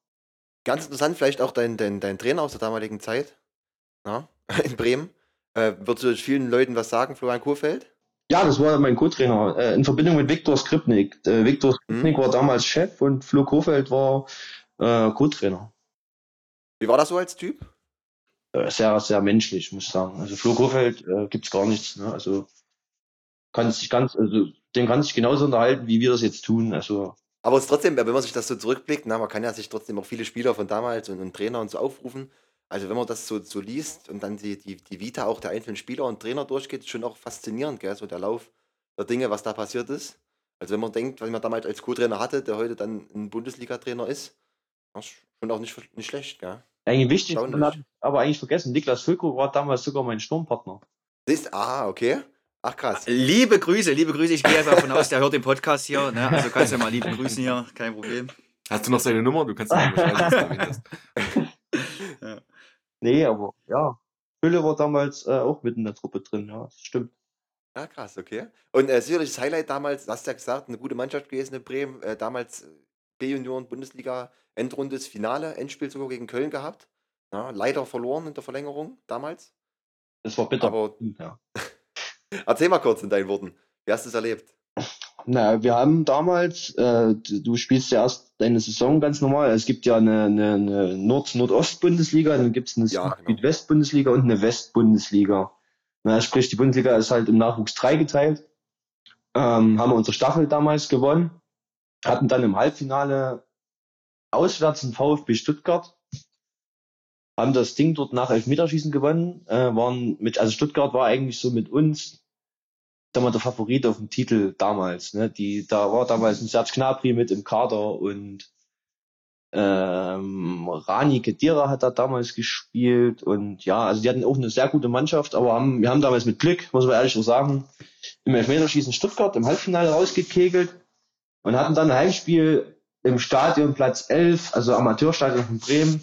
Ganz interessant, vielleicht auch dein, dein, dein Trainer aus der damaligen Zeit ja, in Bremen. Äh, würdest du vielen Leuten was sagen, Florian Kurfeld? Ja, das war mein Co-Trainer, äh, in Verbindung mit Viktor Skripnik. Äh, Viktor Skripnik Mhm. war damals Chef und Flo Kofeld war äh, Co-Trainer. Wie war das so als Typ? Äh, sehr, sehr menschlich, muss ich sagen. Also Flo Kofeld äh, gibt's gar nichts. Ne? Also kann sich ganz, also dem kann sich genauso unterhalten, wie wir das jetzt tun. Also Aber es trotzdem, wenn man sich das so zurückblickt, na, man kann ja sich trotzdem auch viele Spieler von damals und, und Trainer und so aufrufen. Also wenn man das so, so liest und dann die, die, die Vita auch der einzelnen Spieler und Trainer durchgeht, ist schon auch faszinierend, gell? so der Lauf der Dinge, was da passiert ist. Also wenn man denkt, was man damals als Co-Trainer hatte, der heute dann ein Bundesliga-Trainer ist, das ist schon auch nicht, nicht schlecht. Gell? eigentlich wichtig, man hat aber eigentlich vergessen, Niklas Füllkrug war damals sogar mein Sturmpartner. Siehst, ah, okay. Ach krass. Liebe Grüße, liebe Grüße. Ich gehe einfach davon aus, der hört den Podcast hier. Ne? Also kannst du ja mal lieben grüßen hier, kein Problem. Hast du noch seine Nummer? Du kannst ihn mal du. Nee, aber ja. Fülle war damals äh, auch mit in der Truppe drin, ja, das stimmt. Ah, krass, okay. Und äh, sicherlich das Highlight damals, du hast ja gesagt, eine gute Mannschaft gewesen in Bremen, äh, damals äh, B-Junioren, Bundesliga, Endrunde, das Finale, Endspiel sogar gegen Köln gehabt. Ja, leider verloren in der Verlängerung damals. Das war bitter. Aber ja. erzähl mal kurz in deinen Worten, wie hast du es erlebt? Na, wir haben damals, äh, du, spielst ja erst deine Saison ganz normal. Es gibt ja eine, eine, eine Nord-Nordost-Bundesliga, dann gibt es eine Ja, genau. Südwest-Bundesliga und eine West-Bundesliga. Na, sprich, die Bundesliga ist halt im Nachwuchs dreigeteilt. Ähm, haben wir unsere Staffel damals gewonnen, hatten dann im Halbfinale auswärts einen VfB Stuttgart, haben das Ding dort nach Elfmeterschießen gewonnen, äh, waren mit, also Stuttgart war eigentlich so mit uns sag mal, der Favorit auf dem Titel damals. Ne? Die, da war damals ein Serge Gnabry mit im Kader und ähm, Rani Kedira hat da damals gespielt und ja, also die hatten auch eine sehr gute Mannschaft, aber haben, wir haben damals mit Glück, muss man ehrlich so sagen, im Elfmeterschießen Stuttgart im Halbfinale rausgekegelt und hatten dann ein Heimspiel im Stadion Platz 11, also Amateurstadion von Bremen,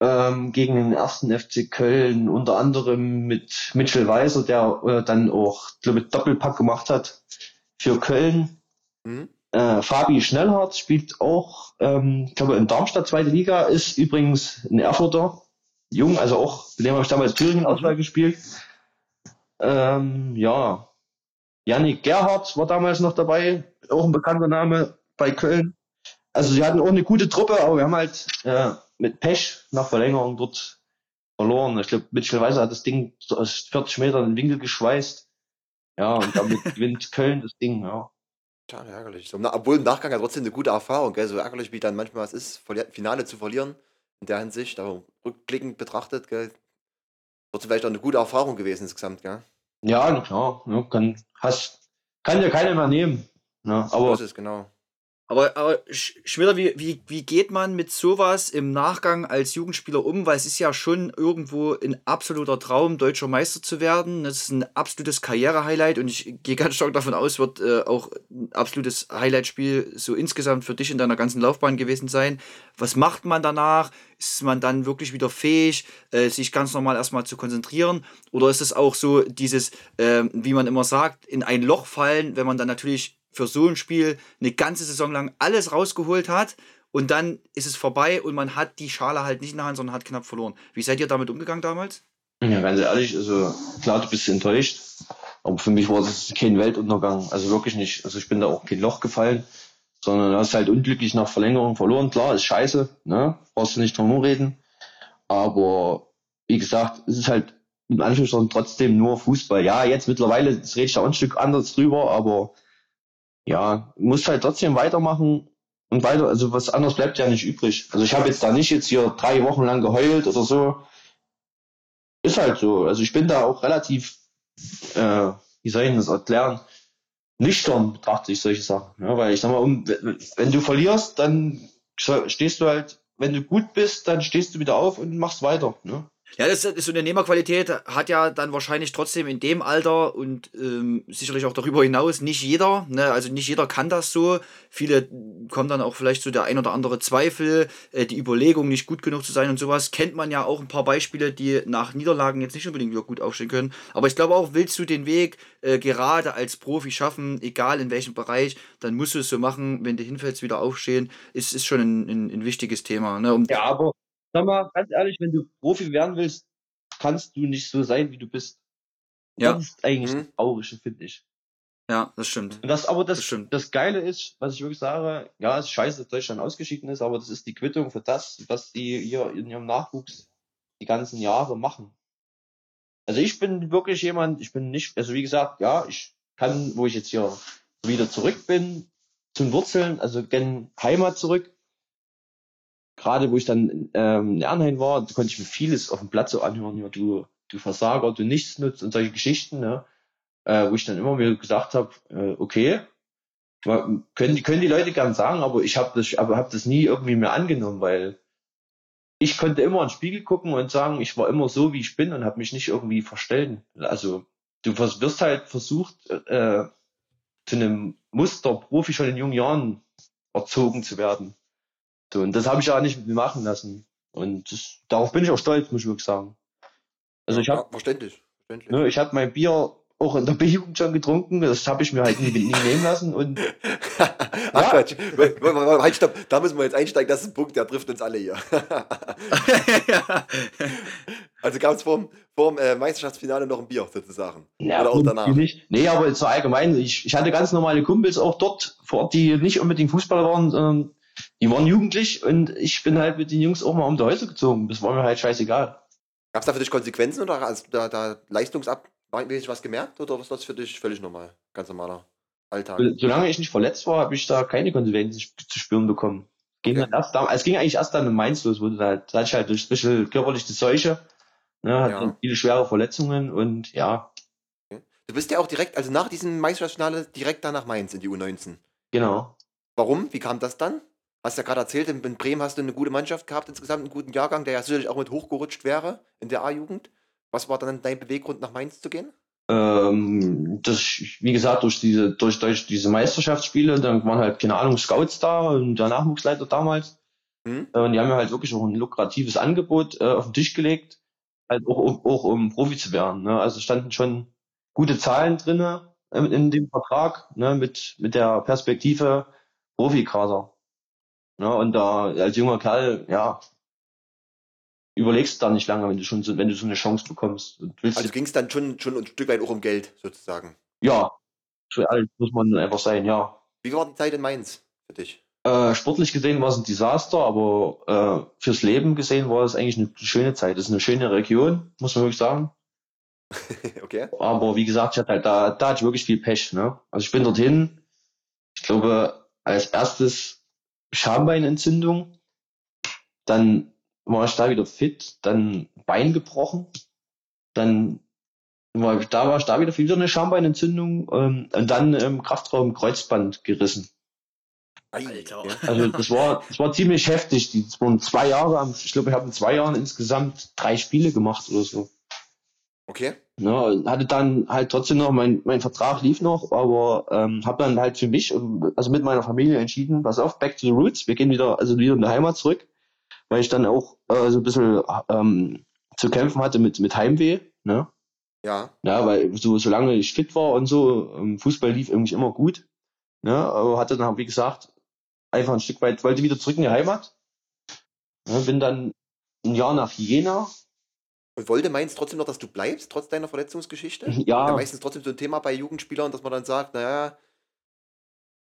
ähm, gegen den ersten FC Köln, unter anderem mit Mitchell Weiser, der äh, dann auch, glaube ich, Doppelpack gemacht hat für Köln. Mhm. Äh, Fabi Schnellhardt spielt auch, ähm, ich glaube, in Darmstadt zweite Liga, ist übrigens ein Erfurter, jung, also auch, mit dem habe ich damals Thüringen-Auswahl gespielt. Ähm, ja. Yannick Gerhardt war damals noch dabei, auch ein bekannter Name bei Köln. Also sie hatten auch eine gute Truppe, aber wir haben halt äh, mit Pech nach Verlängerung dort verloren. Ich glaube, Mitchell Weiser hat das Ding aus 40 Metern in den Winkel geschweißt. Ja, und damit gewinnt Köln das Ding, ja. Schade, ärgerlich. Obwohl im Nachgang ja trotzdem eine gute Erfahrung, gell? so ärgerlich wie dann manchmal es ist, Finale zu verlieren, in der Hinsicht, aber rückblickend betrachtet, gell, wird vielleicht auch eine gute Erfahrung gewesen insgesamt, gell? Ja, na klar, ja, kann, hast, kann dir keiner mehr nehmen. Ja, So aber ist es, genau. Aber, aber Sch- Schmitter, wie, wie, wie geht man mit sowas im Nachgang als Jugendspieler um? Weil es ist ja schon irgendwo ein absoluter Traum, deutscher Meister zu werden. Das ist ein absolutes Karriere-Highlight und ich gehe ganz stark davon aus, wird äh, auch ein absolutes Highlight-Spiel so insgesamt für dich in deiner ganzen Laufbahn gewesen sein. Was macht man danach? Ist man dann wirklich wieder fähig, äh, sich ganz normal erstmal zu konzentrieren? Oder ist es auch so dieses, ähm, wie man immer sagt, in ein Loch fallen, wenn man dann natürlich für so ein Spiel eine ganze Saison lang alles rausgeholt hat und dann ist es vorbei und man hat die Schale halt nicht in der Hand, sondern hat knapp verloren. Wie seid ihr damit umgegangen damals? Ja, ganz ehrlich, also klar, du bist enttäuscht, aber für mich war das kein Weltuntergang. Also wirklich nicht. Also ich bin da auch kein Loch gefallen, sondern du hast halt unglücklich nach Verlängerung verloren. Klar, ist scheiße, ne? Brauchst du nicht drum reden. Aber wie gesagt, es ist halt im Anführungszeichen trotzdem nur Fußball. Ja, jetzt mittlerweile das rede ich da ein Stück anders drüber, aber ja, musst halt trotzdem weitermachen und weiter, also was anderes bleibt ja nicht übrig. Also ich habe jetzt da nicht jetzt hier drei Wochen lang geheult oder so. Ist halt so. Also ich bin da auch relativ, äh, wie soll ich das erklären, nüchtern betrachte ich solche Sachen. Ja, weil ich sag mal, um, wenn wenn du verlierst, dann stehst du halt, wenn du gut bist, dann stehst du wieder auf und machst weiter. Ne? Ja, das ist so eine Nehmerqualität, hat ja dann wahrscheinlich trotzdem in dem Alter und ähm, sicherlich auch darüber hinaus nicht jeder. Ne? Also nicht jeder kann das so. Viele kommen dann auch vielleicht so der ein oder andere Zweifel, äh, die Überlegung, nicht gut genug zu sein und sowas. Kennt man ja auch ein paar Beispiele, die nach Niederlagen jetzt nicht unbedingt wieder gut aufstehen können. Aber ich glaube auch, willst du den Weg äh, gerade als Profi schaffen, egal in welchem Bereich, dann musst du es so machen, wenn du hinfällst, wieder aufstehen. Ist, ist schon ein, ein, ein wichtiges Thema. Ne? Um, Ja, aber sag mal, ganz ehrlich, wenn du Profi werden willst, kannst du nicht so sein, wie du bist. Ja. Das ist eigentlich Mhm. das Traurige, finde ich. ja, das stimmt. Und das, aber das, Das stimmt. das Geile ist, was ich wirklich sage, ja, es ist scheiße, dass Deutschland ausgeschieden ist, aber das ist die Quittung für das, was die hier in ihrem Nachwuchs die ganzen Jahre machen. Also ich bin wirklich jemand, ich bin nicht, also wie gesagt, ja, ich kann, wo ich jetzt hier wieder zurück bin, zum Wurzeln, also gen Heimat zurück. Gerade wo ich dann ähm, in Ernheim war, konnte ich mir vieles auf dem Platz so anhören, ja, du, du Versager, du nichts nutzt und solche Geschichten, ne? äh, wo ich dann immer wieder gesagt habe, äh, okay, können die, können die Leute gern sagen, aber ich habe das, hab das nie irgendwie mehr angenommen, weil ich konnte immer in den Spiegel gucken und sagen, ich war immer so, wie ich bin und habe mich nicht irgendwie verstellen. Also du wirst halt versucht, äh, zu einem Musterprofi schon in jungen Jahren erzogen zu werden. So, und das habe ich auch nicht mit mir machen lassen. Und das, darauf bin ich auch stolz, muss ich wirklich sagen. Also ich habe ja, verständlich. verständlich. Ne, ich habe mein Bier auch in der B-Jugend schon getrunken, das habe ich mir halt nie, nie nehmen lassen und Ach Ja. Quatsch. Halt, stopp. Da müssen wir jetzt einsteigen. Das ist ein Punkt, der trifft uns alle hier. also gab es vorm, vorm äh, Meisterschaftsfinale noch ein Bier sozusagen. ja, Oder auch danach. Nicht. Nee, aber so allgemein, ich, ich hatte ganz normale Kumpels auch dort vor Ort, die nicht unbedingt Fußballer waren, sondern die waren jugendlich und ich bin halt mit den Jungs auch mal um die Häuser gezogen. Das war mir halt scheißegal. Gab es da für dich Konsequenzen oder du da, da leistungsabmäßig was gemerkt? Oder was das für dich völlig normal? Ganz normaler Alltag? Solange ich nicht verletzt war, habe ich da keine Konsequenzen zu spüren bekommen. Ging Okay. dann erst, da- es ging eigentlich erst dann in Mainz los, wo du halt, da hatte ich halt durch ein bisschen körperliche Seuche, ne, hatte Ja. viele schwere Verletzungen und ja, Du bist ja auch direkt, also nach diesem Meisterschaftsfinale, direkt da nach Mainz in die U19. genau. Warum? Wie kam das dann? Hast ja gerade erzählt, in Bremen hast du eine gute Mannschaft gehabt, insgesamt einen guten Jahrgang, der ja sicherlich auch mit hochgerutscht wäre in der A-Jugend. Was war dann dein Beweggrund, nach Mainz zu gehen? Ähm, das, wie gesagt, durch diese, durch, durch diese Meisterschaftsspiele, dann waren halt, keine Ahnung, Scouts da und der Nachwuchsleiter damals. Hm? Äh, Und die haben mir halt wirklich auch ein lukratives Angebot äh, auf den Tisch gelegt, halt auch, um- auch um Profi zu werden. Ne? Also standen schon gute Zahlen drinne äh, in dem Vertrag, ne? mit, mit der Perspektive Profikader. Ne? Und da als junger Kerl, ja, überlegst du da nicht lange, wenn du schon so, wenn du so eine Chance bekommst. Und willst Also ging es dann schon, schon ein Stück weit auch um Geld, sozusagen. ja, So ehrlich muss man einfach sein, ja. Wie war die Zeit in Mainz für dich? Äh, sportlich gesehen war es ein Desaster, aber äh, fürs Leben gesehen war es eigentlich eine schöne Zeit. Es ist eine schöne Region, muss man wirklich sagen. okay. Aber wie gesagt, ich hatte halt da, da hatte ich wirklich viel Pech. Ne? Also ich bin dorthin, ich glaube, als erstes Schambeinentzündung, dann war ich da wieder fit, dann Bein gebrochen, dann war ich, da war ich da wieder wieder eine Schambeinentzündung ähm, und dann im Kraftraum Kreuzband gerissen. Alter. Also das war, das war ziemlich heftig. Die das waren zwei Jahre, am- ich glaube, ich habe in zwei Jahren insgesamt drei Spiele gemacht oder so. Okay. Ja, und hatte dann halt trotzdem noch, mein, mein Vertrag lief noch, aber ähm, habe dann halt für mich, ähm, also mit meiner Familie entschieden, pass auf, back to the roots, wir gehen wieder, also wieder in die Heimat zurück, weil ich dann auch äh, so ein bisschen ähm, zu kämpfen hatte mit, mit Heimweh, ne? Ja. Ja, weil so, solange ich fit war und so, ähm, Fußball lief irgendwie immer gut, ne? Aber hatte dann, wie gesagt, einfach ein Stück weit, wollte wieder zurück in die Heimat, ne? bin dann ein Jahr nach Jena, Und wollte Mainz trotzdem noch, dass du bleibst, trotz deiner Verletzungsgeschichte? Ja. ja. Meistens trotzdem so ein Thema bei Jugendspielern, dass man dann sagt, naja,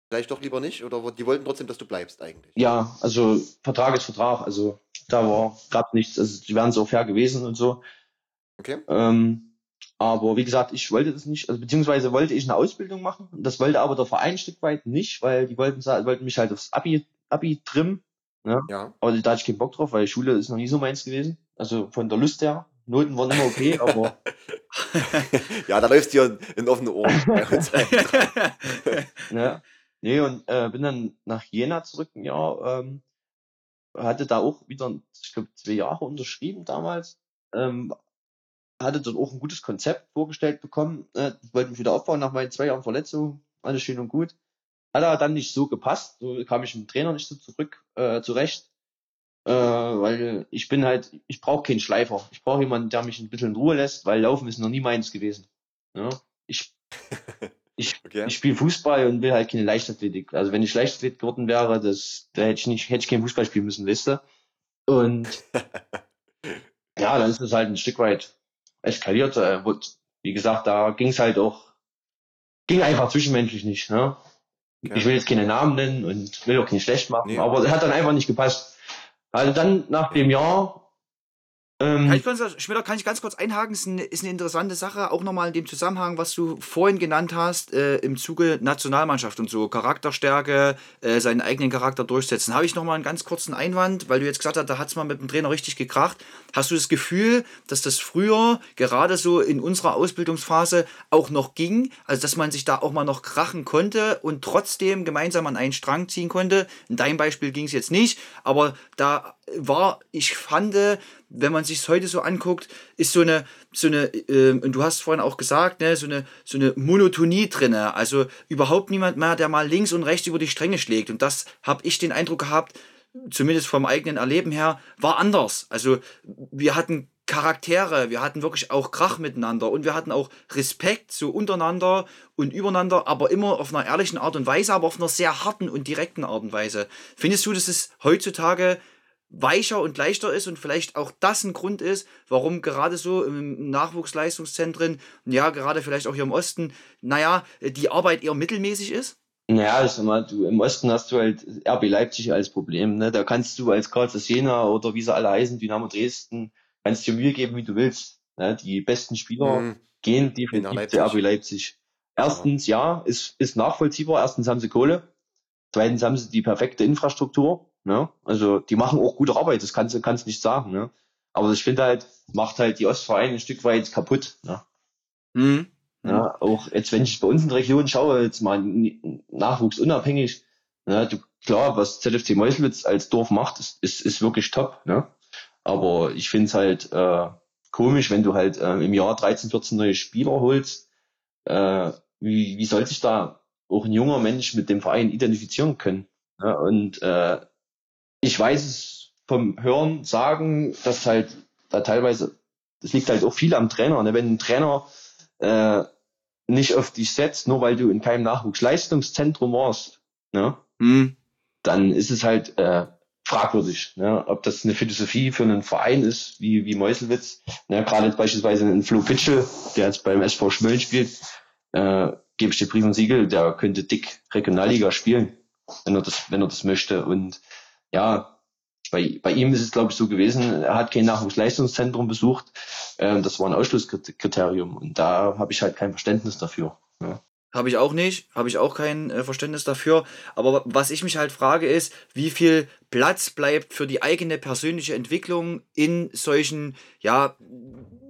vielleicht doch lieber nicht. Oder die wollten trotzdem, dass du bleibst eigentlich. Ja, also Vertrag ist Vertrag. Also da war gab nichts. Also die wären so fair gewesen und so. Okay. Ähm, aber wie gesagt, ich wollte das nicht, also beziehungsweise wollte ich eine Ausbildung machen. Das wollte aber der Verein ein Stück weit nicht, weil die wollten, wollten mich halt aufs Abi, Abi trimmen. Ja. Aber da hatte ich keinen Bock drauf, weil Schule ist noch nie so meins gewesen. Also von der Lust her. Noten waren immer okay, aber ja, da läufst du ja in offene Ohren. Ja. Nee, und äh, bin dann nach Jena zurück ein Jahr, ähm, hatte da auch wieder, ich glaube, zwei Jahre unterschrieben damals. Ähm, hatte dort auch ein gutes Konzept vorgestellt bekommen, äh, wollte mich wieder aufbauen nach meinen zwei Jahren Verletzung, alles schön und gut. Hat aber dann nicht so gepasst, so kam ich mit dem Trainer nicht so zurück, äh, zurecht. Äh, weil ich bin halt, ich brauche keinen Schleifer. Ich brauche jemanden, der mich ein bisschen in Ruhe lässt, weil Laufen ist noch nie meins gewesen. Ja? Ich, ich Okay. ich spiele Fußball und will halt keine Leichtathletik. Also wenn ich Leichtathlet geworden wäre, das, da hätte ich nicht, hätte ich kein Fußball spielen müssen, weißt du? Und ja, dann ist es halt ein Stück weit eskaliert. Äh, wurde, wie gesagt, da ging es halt auch, ging einfach zwischenmenschlich nicht. Ne? Okay. Ich will jetzt keine Namen nennen und will auch keinen schlecht machen, Nee. aber es hat dann einfach nicht gepasst. Also dann nach dem Jahr ähm, Kann ich, ganz, kann ich ganz kurz einhaken? Ist eine, ist eine interessante Sache, auch nochmal in dem Zusammenhang, was du vorhin genannt hast, äh, im Zuge Nationalmannschaft und so, Charakterstärke, äh, seinen eigenen Charakter durchsetzen. Habe ich nochmal einen ganz kurzen Einwand, weil du jetzt gesagt hast, da hat es mal mit dem Trainer richtig gekracht. Hast du das Gefühl, dass das früher, gerade so in unserer Ausbildungsphase, auch noch ging? Also, dass man sich da auch mal noch krachen konnte und trotzdem gemeinsam an einen Strang ziehen konnte? In deinem Beispiel ging es jetzt nicht, aber da war, ich fand, wenn man sich heute so anguckt, ist so eine, so eine, ähm, und du hast vorhin auch gesagt, ne, so eine, so eine Monotonie drinne. Also überhaupt niemand mehr, der mal links und rechts über die Stränge schlägt. Und das habe ich den Eindruck gehabt, zumindest vom eigenen Erleben her, war anders. Also wir hatten Charaktere, wir hatten wirklich auch Krach miteinander und wir hatten auch Respekt so untereinander und übereinander, aber immer auf einer ehrlichen Art und Weise, aber auf einer sehr harten und direkten Art und Weise. Findest du, dass es heutzutage weicher und leichter ist und vielleicht auch das ein Grund ist, warum gerade so im Nachwuchsleistungszentren, ja, gerade vielleicht auch hier im Osten, naja, die Arbeit eher mittelmäßig ist? Naja, also mal, du im Osten hast du halt RB Leipzig als Problem, ne? Da kannst du als Karlsruhe Jena oder wie sie alle heißen, Dynamo Dresden, kannst dir Mühe geben, wie du willst. Ne? Die besten Spieler Mhm. gehen definitiv zu Leipzig. RB Leipzig. Erstens, ja, ist, ist nachvollziehbar. Erstens haben sie Kohle. Zweitens haben sie die perfekte Infrastruktur. Ne? Also die machen auch gute Arbeit, das kannst du kannst nicht sagen. Ne? Aber ich finde halt, macht halt die Ostvereine ein Stück weit kaputt. Ne? Mhm. Ja, auch jetzt, wenn ich bei uns in der Region schaue, jetzt mal nachwuchsunabhängig, ne, du, klar, was ZFC Meuselwitz als Dorf macht, ist, ist, ist wirklich top, ne? Aber ich finde es halt äh, komisch, wenn du halt äh, im Jahr 13, 14 neue Spieler holst. Äh, wie, wie soll sich da auch ein junger Mensch mit dem Verein identifizieren können? Ne? Und äh, ich weiß es vom Hören sagen, dass halt da teilweise, das liegt halt auch viel am Trainer. Ne? Wenn ein Trainer äh, nicht auf dich setzt, nur weil du in keinem Nachwuchsleistungszentrum warst, ne, Mhm. dann ist es halt äh, fragwürdig, ne, ob das eine Philosophie für einen Verein ist, wie, wie Meuselwitz. Ne, Gerade beispielsweise ein Flo Pitschel, der jetzt beim SV Schmölln spielt, äh, gebe ich dir Brief und Siegel, der könnte dick Regionalliga spielen, wenn er das, wenn er das möchte. Und ja, bei, bei ihm ist es, glaube ich, so gewesen, er hat kein Nachwuchsleistungszentrum besucht. Ähm, das war ein Ausschlusskriterium. Und da habe ich halt kein Verständnis dafür. Ja. Habe ich auch nicht, habe ich auch kein äh, Verständnis dafür. Aber was ich mich halt frage ist, wie viel Platz bleibt für die eigene persönliche Entwicklung in solchen ja,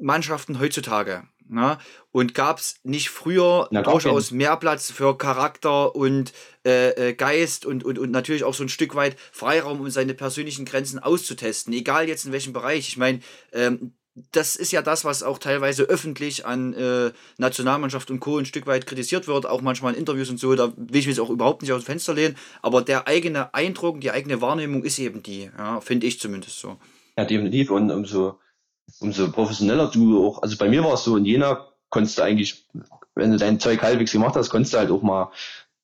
Mannschaften heutzutage? Na? Und gab es nicht früher Na, durchaus mehr Platz für Charakter und äh, äh, Geist und, und, und natürlich auch so ein Stück weit Freiraum, um seine persönlichen Grenzen auszutesten, egal jetzt in welchem Bereich. Ich meine, ähm, das ist ja das, was auch teilweise öffentlich an äh, Nationalmannschaft und Co. ein Stück weit kritisiert wird, auch manchmal in Interviews und so, da will ich mich auch überhaupt nicht aus dem Fenster lehnen, aber der eigene Eindruck, die eigene Wahrnehmung ist eben die, ja, finde ich zumindest so. Ja, definitiv. Und umso, umso professioneller du auch, also bei mir war es so, in Jena konntest du eigentlich, wenn du dein Zeug halbwegs gemacht hast, konntest du halt auch mal,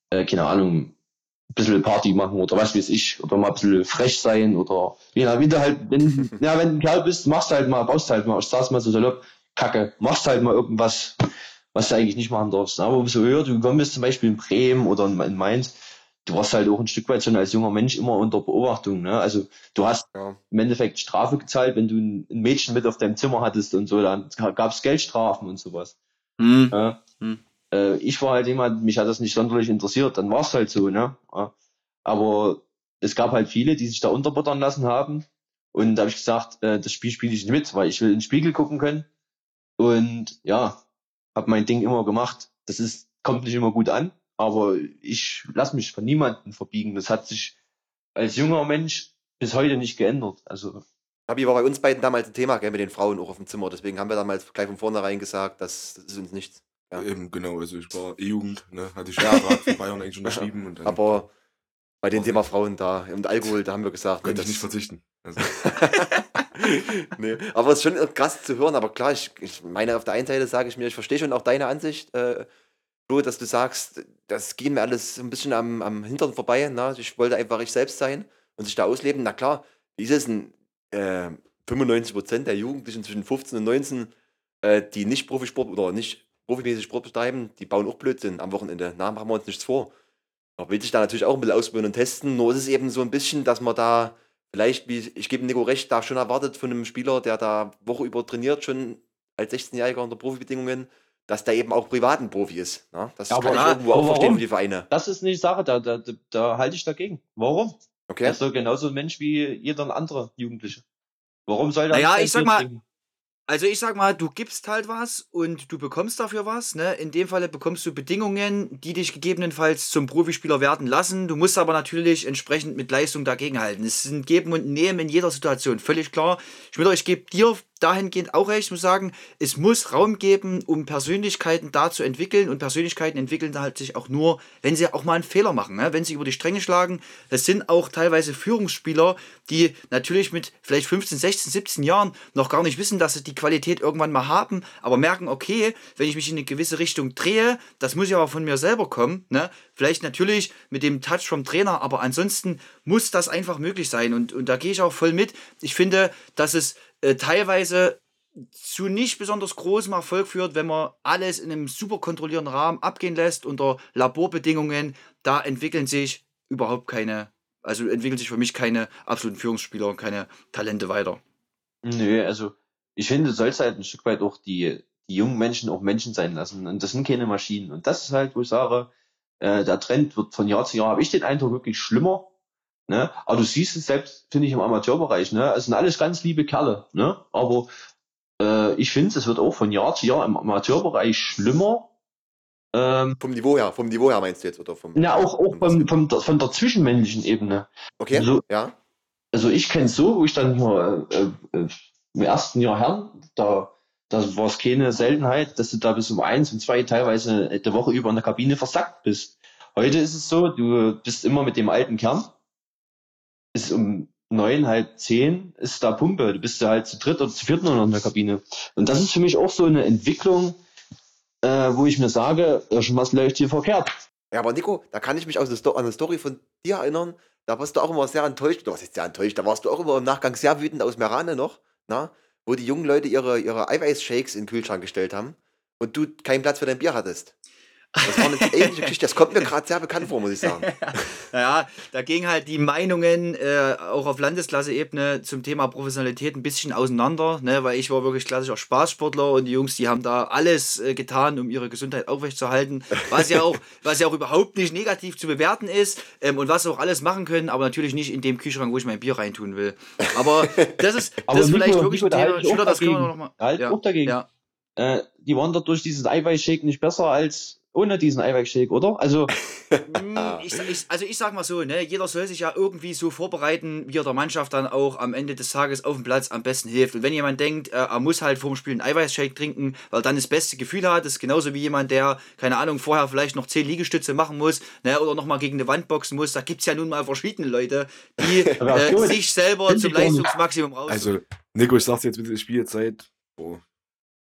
äh, keine Ahnung, ein bisschen Party machen oder was weiß ich, oder mal ein bisschen frech sein oder je nach, wie du halt, wenn, ja, wenn du ein Kerl bist, machst du halt mal, baust halt mal, ich sag's mal so salopp, Kacke, machst halt mal irgendwas, was du eigentlich nicht machen darfst. Aber umso höher du gekommen bist, zum Beispiel in Bremen oder in Mainz, du warst halt auch ein Stück weit schon als junger Mensch immer unter Beobachtung. Ne? Also du hast Ja. im Endeffekt Strafe gezahlt, wenn du ein Mädchen mit auf deinem Zimmer hattest und so, dann gab es Geldstrafen und sowas. Hm. Ja. Hm. Äh, ich war halt jemand, mich hat das nicht sonderlich interessiert, dann war es halt so, ne? Ja. Aber es gab halt viele, die sich da unterbuttern lassen haben. Und da habe ich gesagt, äh, das Spiel spiele ich nicht mit, weil ich will in den Spiegel gucken können. Und ja, habe mein Ding immer gemacht. Das ist, kommt nicht immer gut an, aber ich lasse mich von niemandem verbiegen. Das hat sich als junger Mensch bis heute nicht geändert. Also Fabi war bei uns beiden damals ein Thema, gell, mit den Frauen auch auf dem Zimmer. Deswegen haben wir damals gleich von vornherein gesagt, das, das ist uns nichts. Ja. Eben, genau, also ich war E-Jugend, ne, hatte ich ja Vertrag für Bayern eigentlich unterschrieben und dann Aber bei dem Thema Frauen da und Alkohol, da haben wir gesagt, nee, könnte ich nicht verzichten. Also, nee. Aber es ist schon krass zu hören. Aber klar, ich, ich meine, auf der einen Seite sage ich mir, ich verstehe schon auch deine Ansicht, äh, Flo, dass du sagst, das ging mir alles ein bisschen am, am Hintern vorbei. Na? Ich wollte einfach ich selbst sein und sich da ausleben. Na klar, wie ist es denn? Äh, 95% der Jugendlichen zwischen 15 und 19, äh, die nicht Profisport oder nicht profimäßig Sport betreiben, die bauen auch Blödsinn am Wochenende. Na, machen wir uns nichts vor. Man will sich da natürlich auch ein bisschen ausprobieren und testen. Nur ist es eben so ein bisschen, dass man da vielleicht, wie ich gebe Nico recht, da schon erwartet von einem Spieler, der da Woche über trainiert, schon als 16-Jähriger unter Profibedingungen, dass der eben auch privat ein Profi ist. Ne? Das Ja, kann ich irgendwo auch verstehen die Vereine. das ist eine Sache, da, da, da, da halte ich dagegen. Warum? Okay? Er ist doch genauso ein Mensch wie jeder andere Jugendliche. Warum soll er Naja, ein ich sag mal, trinken? Also ich sag mal, du gibst halt was und du bekommst dafür was. Ne? In dem Falle bekommst du Bedingungen, die dich gegebenenfalls zum Profispieler werden lassen. Du musst aber natürlich entsprechend mit Leistung dagegenhalten. Es sind Geben und Nehmen in jeder Situation, völlig klar. Schmieder, ich gebe dir dahingehend auch recht. Ich muss sagen, es muss Raum geben, um Persönlichkeiten da zu entwickeln. Und Persönlichkeiten entwickeln halt sich auch nur, wenn sie auch mal einen Fehler machen, ne? wenn sie über die Stränge schlagen. Das sind auch teilweise Führungsspieler, die natürlich mit vielleicht 15, 16, 17 Jahren noch gar nicht wissen, dass sie die Qualität irgendwann mal haben, aber merken, okay, wenn ich mich in eine gewisse Richtung drehe, das muss ja aber von mir selber kommen. Ne? Vielleicht natürlich mit dem Touch vom Trainer, aber ansonsten muss das einfach möglich sein. Und, und da gehe ich auch voll mit. Ich finde, dass es äh, teilweise zu nicht besonders großem Erfolg führt, wenn man alles in einem super kontrollierten Rahmen abgehen lässt unter Laborbedingungen. Da entwickeln sich überhaupt keine, also entwickeln sich für mich keine absoluten Führungsspieler und keine Talente weiter. Nö, also ich finde, du sollst halt ein Stück weit auch die, die jungen Menschen auch Menschen sein lassen. Und das sind keine Maschinen. Und das ist halt, wo ich sage, äh, der Trend wird von Jahr zu Jahr, habe ich den Eindruck, wirklich schlimmer. Ne? Aber du siehst es selbst, finde ich, im Amateurbereich. Ne? Es sind alles ganz liebe Kerle. Ne? Aber äh, ich finde, es wird auch von Jahr zu Jahr im Amateurbereich schlimmer. Ähm, Vom Niveau her, vom Niveau her meinst du jetzt? Oder vom, na, auch, auch vom, vom, der- von der zwischenmännlichen Ebene. Okay, so- ja. also ich kenne es so, wo ich dann hier äh, äh, im ersten Jahr Herren, da, da war es keine Seltenheit, dass du da bis um eins und zwei teilweise eine Woche über in der Kabine versackt bist. Heute ist es so, du bist immer mit dem alten Kern, ist um neun, halb zehn, ist da Pumpe, du bist ja halt zu dritt oder zu viert noch in der Kabine. Und das ist für mich auch so eine Entwicklung, äh, wo ich mir sage, irgendwas läuft hier verkehrt. Ja, aber Nico, da kann ich mich an eine Story von dir erinnern. Da warst du auch immer sehr enttäuscht. Du warst jetzt sehr enttäuscht. Da warst du auch immer im Nachgang sehr wütend aus Merane noch, na? wo die jungen Leute ihre, ihre Eiweißshakes in den Kühlschrank gestellt haben und du keinen Platz für dein Bier hattest. Das war eine ähnliche Geschichte. Das kommt mir gerade sehr bekannt vor, muss ich sagen. Naja, da gingen halt die Meinungen äh, auch auf Landesklasse-Ebene zum Thema Professionalität ein bisschen auseinander, ne? weil ich war wirklich klassischer Spaßsportler und die Jungs, die haben da alles äh, getan, um ihre Gesundheit aufrechtzuerhalten, was ja auch, was ja auch überhaupt nicht negativ zu bewerten ist ähm, und was auch alles machen können, aber natürlich nicht in dem Kühlschrank, wo ich mein Bier reintun will. Aber das ist, Aber das ist Nico- vielleicht wirklich Nico, ein Thema, Schüler, das können wir dagegen. noch mal. Da halte ich ja, auch dagegen. ja. Äh, die waren doch durch diesen Eiweißshake nicht besser als ohne diesen Eiweißshake, oder? Also, Mm, Ich, ich, also ich sag mal so, ne, jeder soll sich ja irgendwie so vorbereiten, wie er der Mannschaft dann auch am Ende des Tages auf dem Platz am besten hilft. Und wenn jemand denkt, äh, er muss halt vorm Spiel einen Eiweißshake trinken, weil er dann das beste Gefühl hat, das ist genauso wie jemand, der, keine Ahnung, vorher vielleicht noch 10 Liegestütze machen muss, ne, oder nochmal gegen eine Wand boxen muss. Da gibt's ja nun mal verschiedene Leute, die äh, sich selber find zum. Leistungsmaximum raus. Also, Nico, ich sag's dir jetzt spiele jetzt seit. Oh,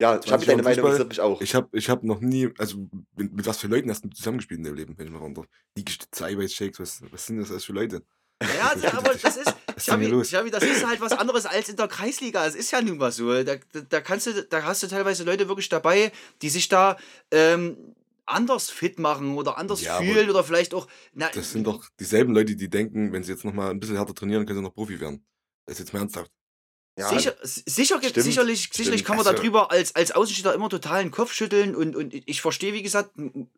Ja, ich habe 20 deine Meinung, interessiert mich auch. ich habe ich hab noch nie, also mit, mit was für Leuten hast du zusammengespielt in deinem Leben, wenn ich mal runter. Liegestütze, Eiweißshakes, was, was sind das alles für Leute? Ja, ja, aber das ist, Xavi? Xavi, das ist halt was anderes als in der Kreisliga. Es ist ja nun mal so. Da, da, da kannst du, da hast du teilweise Leute wirklich dabei, die sich da ähm, anders fit machen oder anders Ja, fühlen oder vielleicht auch. Na, Das sind doch dieselben Leute, die denken, wenn sie jetzt nochmal ein bisschen härter trainieren, können sie noch Profi werden. Das ist jetzt mal ernsthaft. Ja, Sicher, sicher gibt, stimmt, sicherlich, sicherlich stimmt. kann man Also- darüber als, als Außenstehender immer totalen Kopf schütteln und, und ich verstehe, wie gesagt,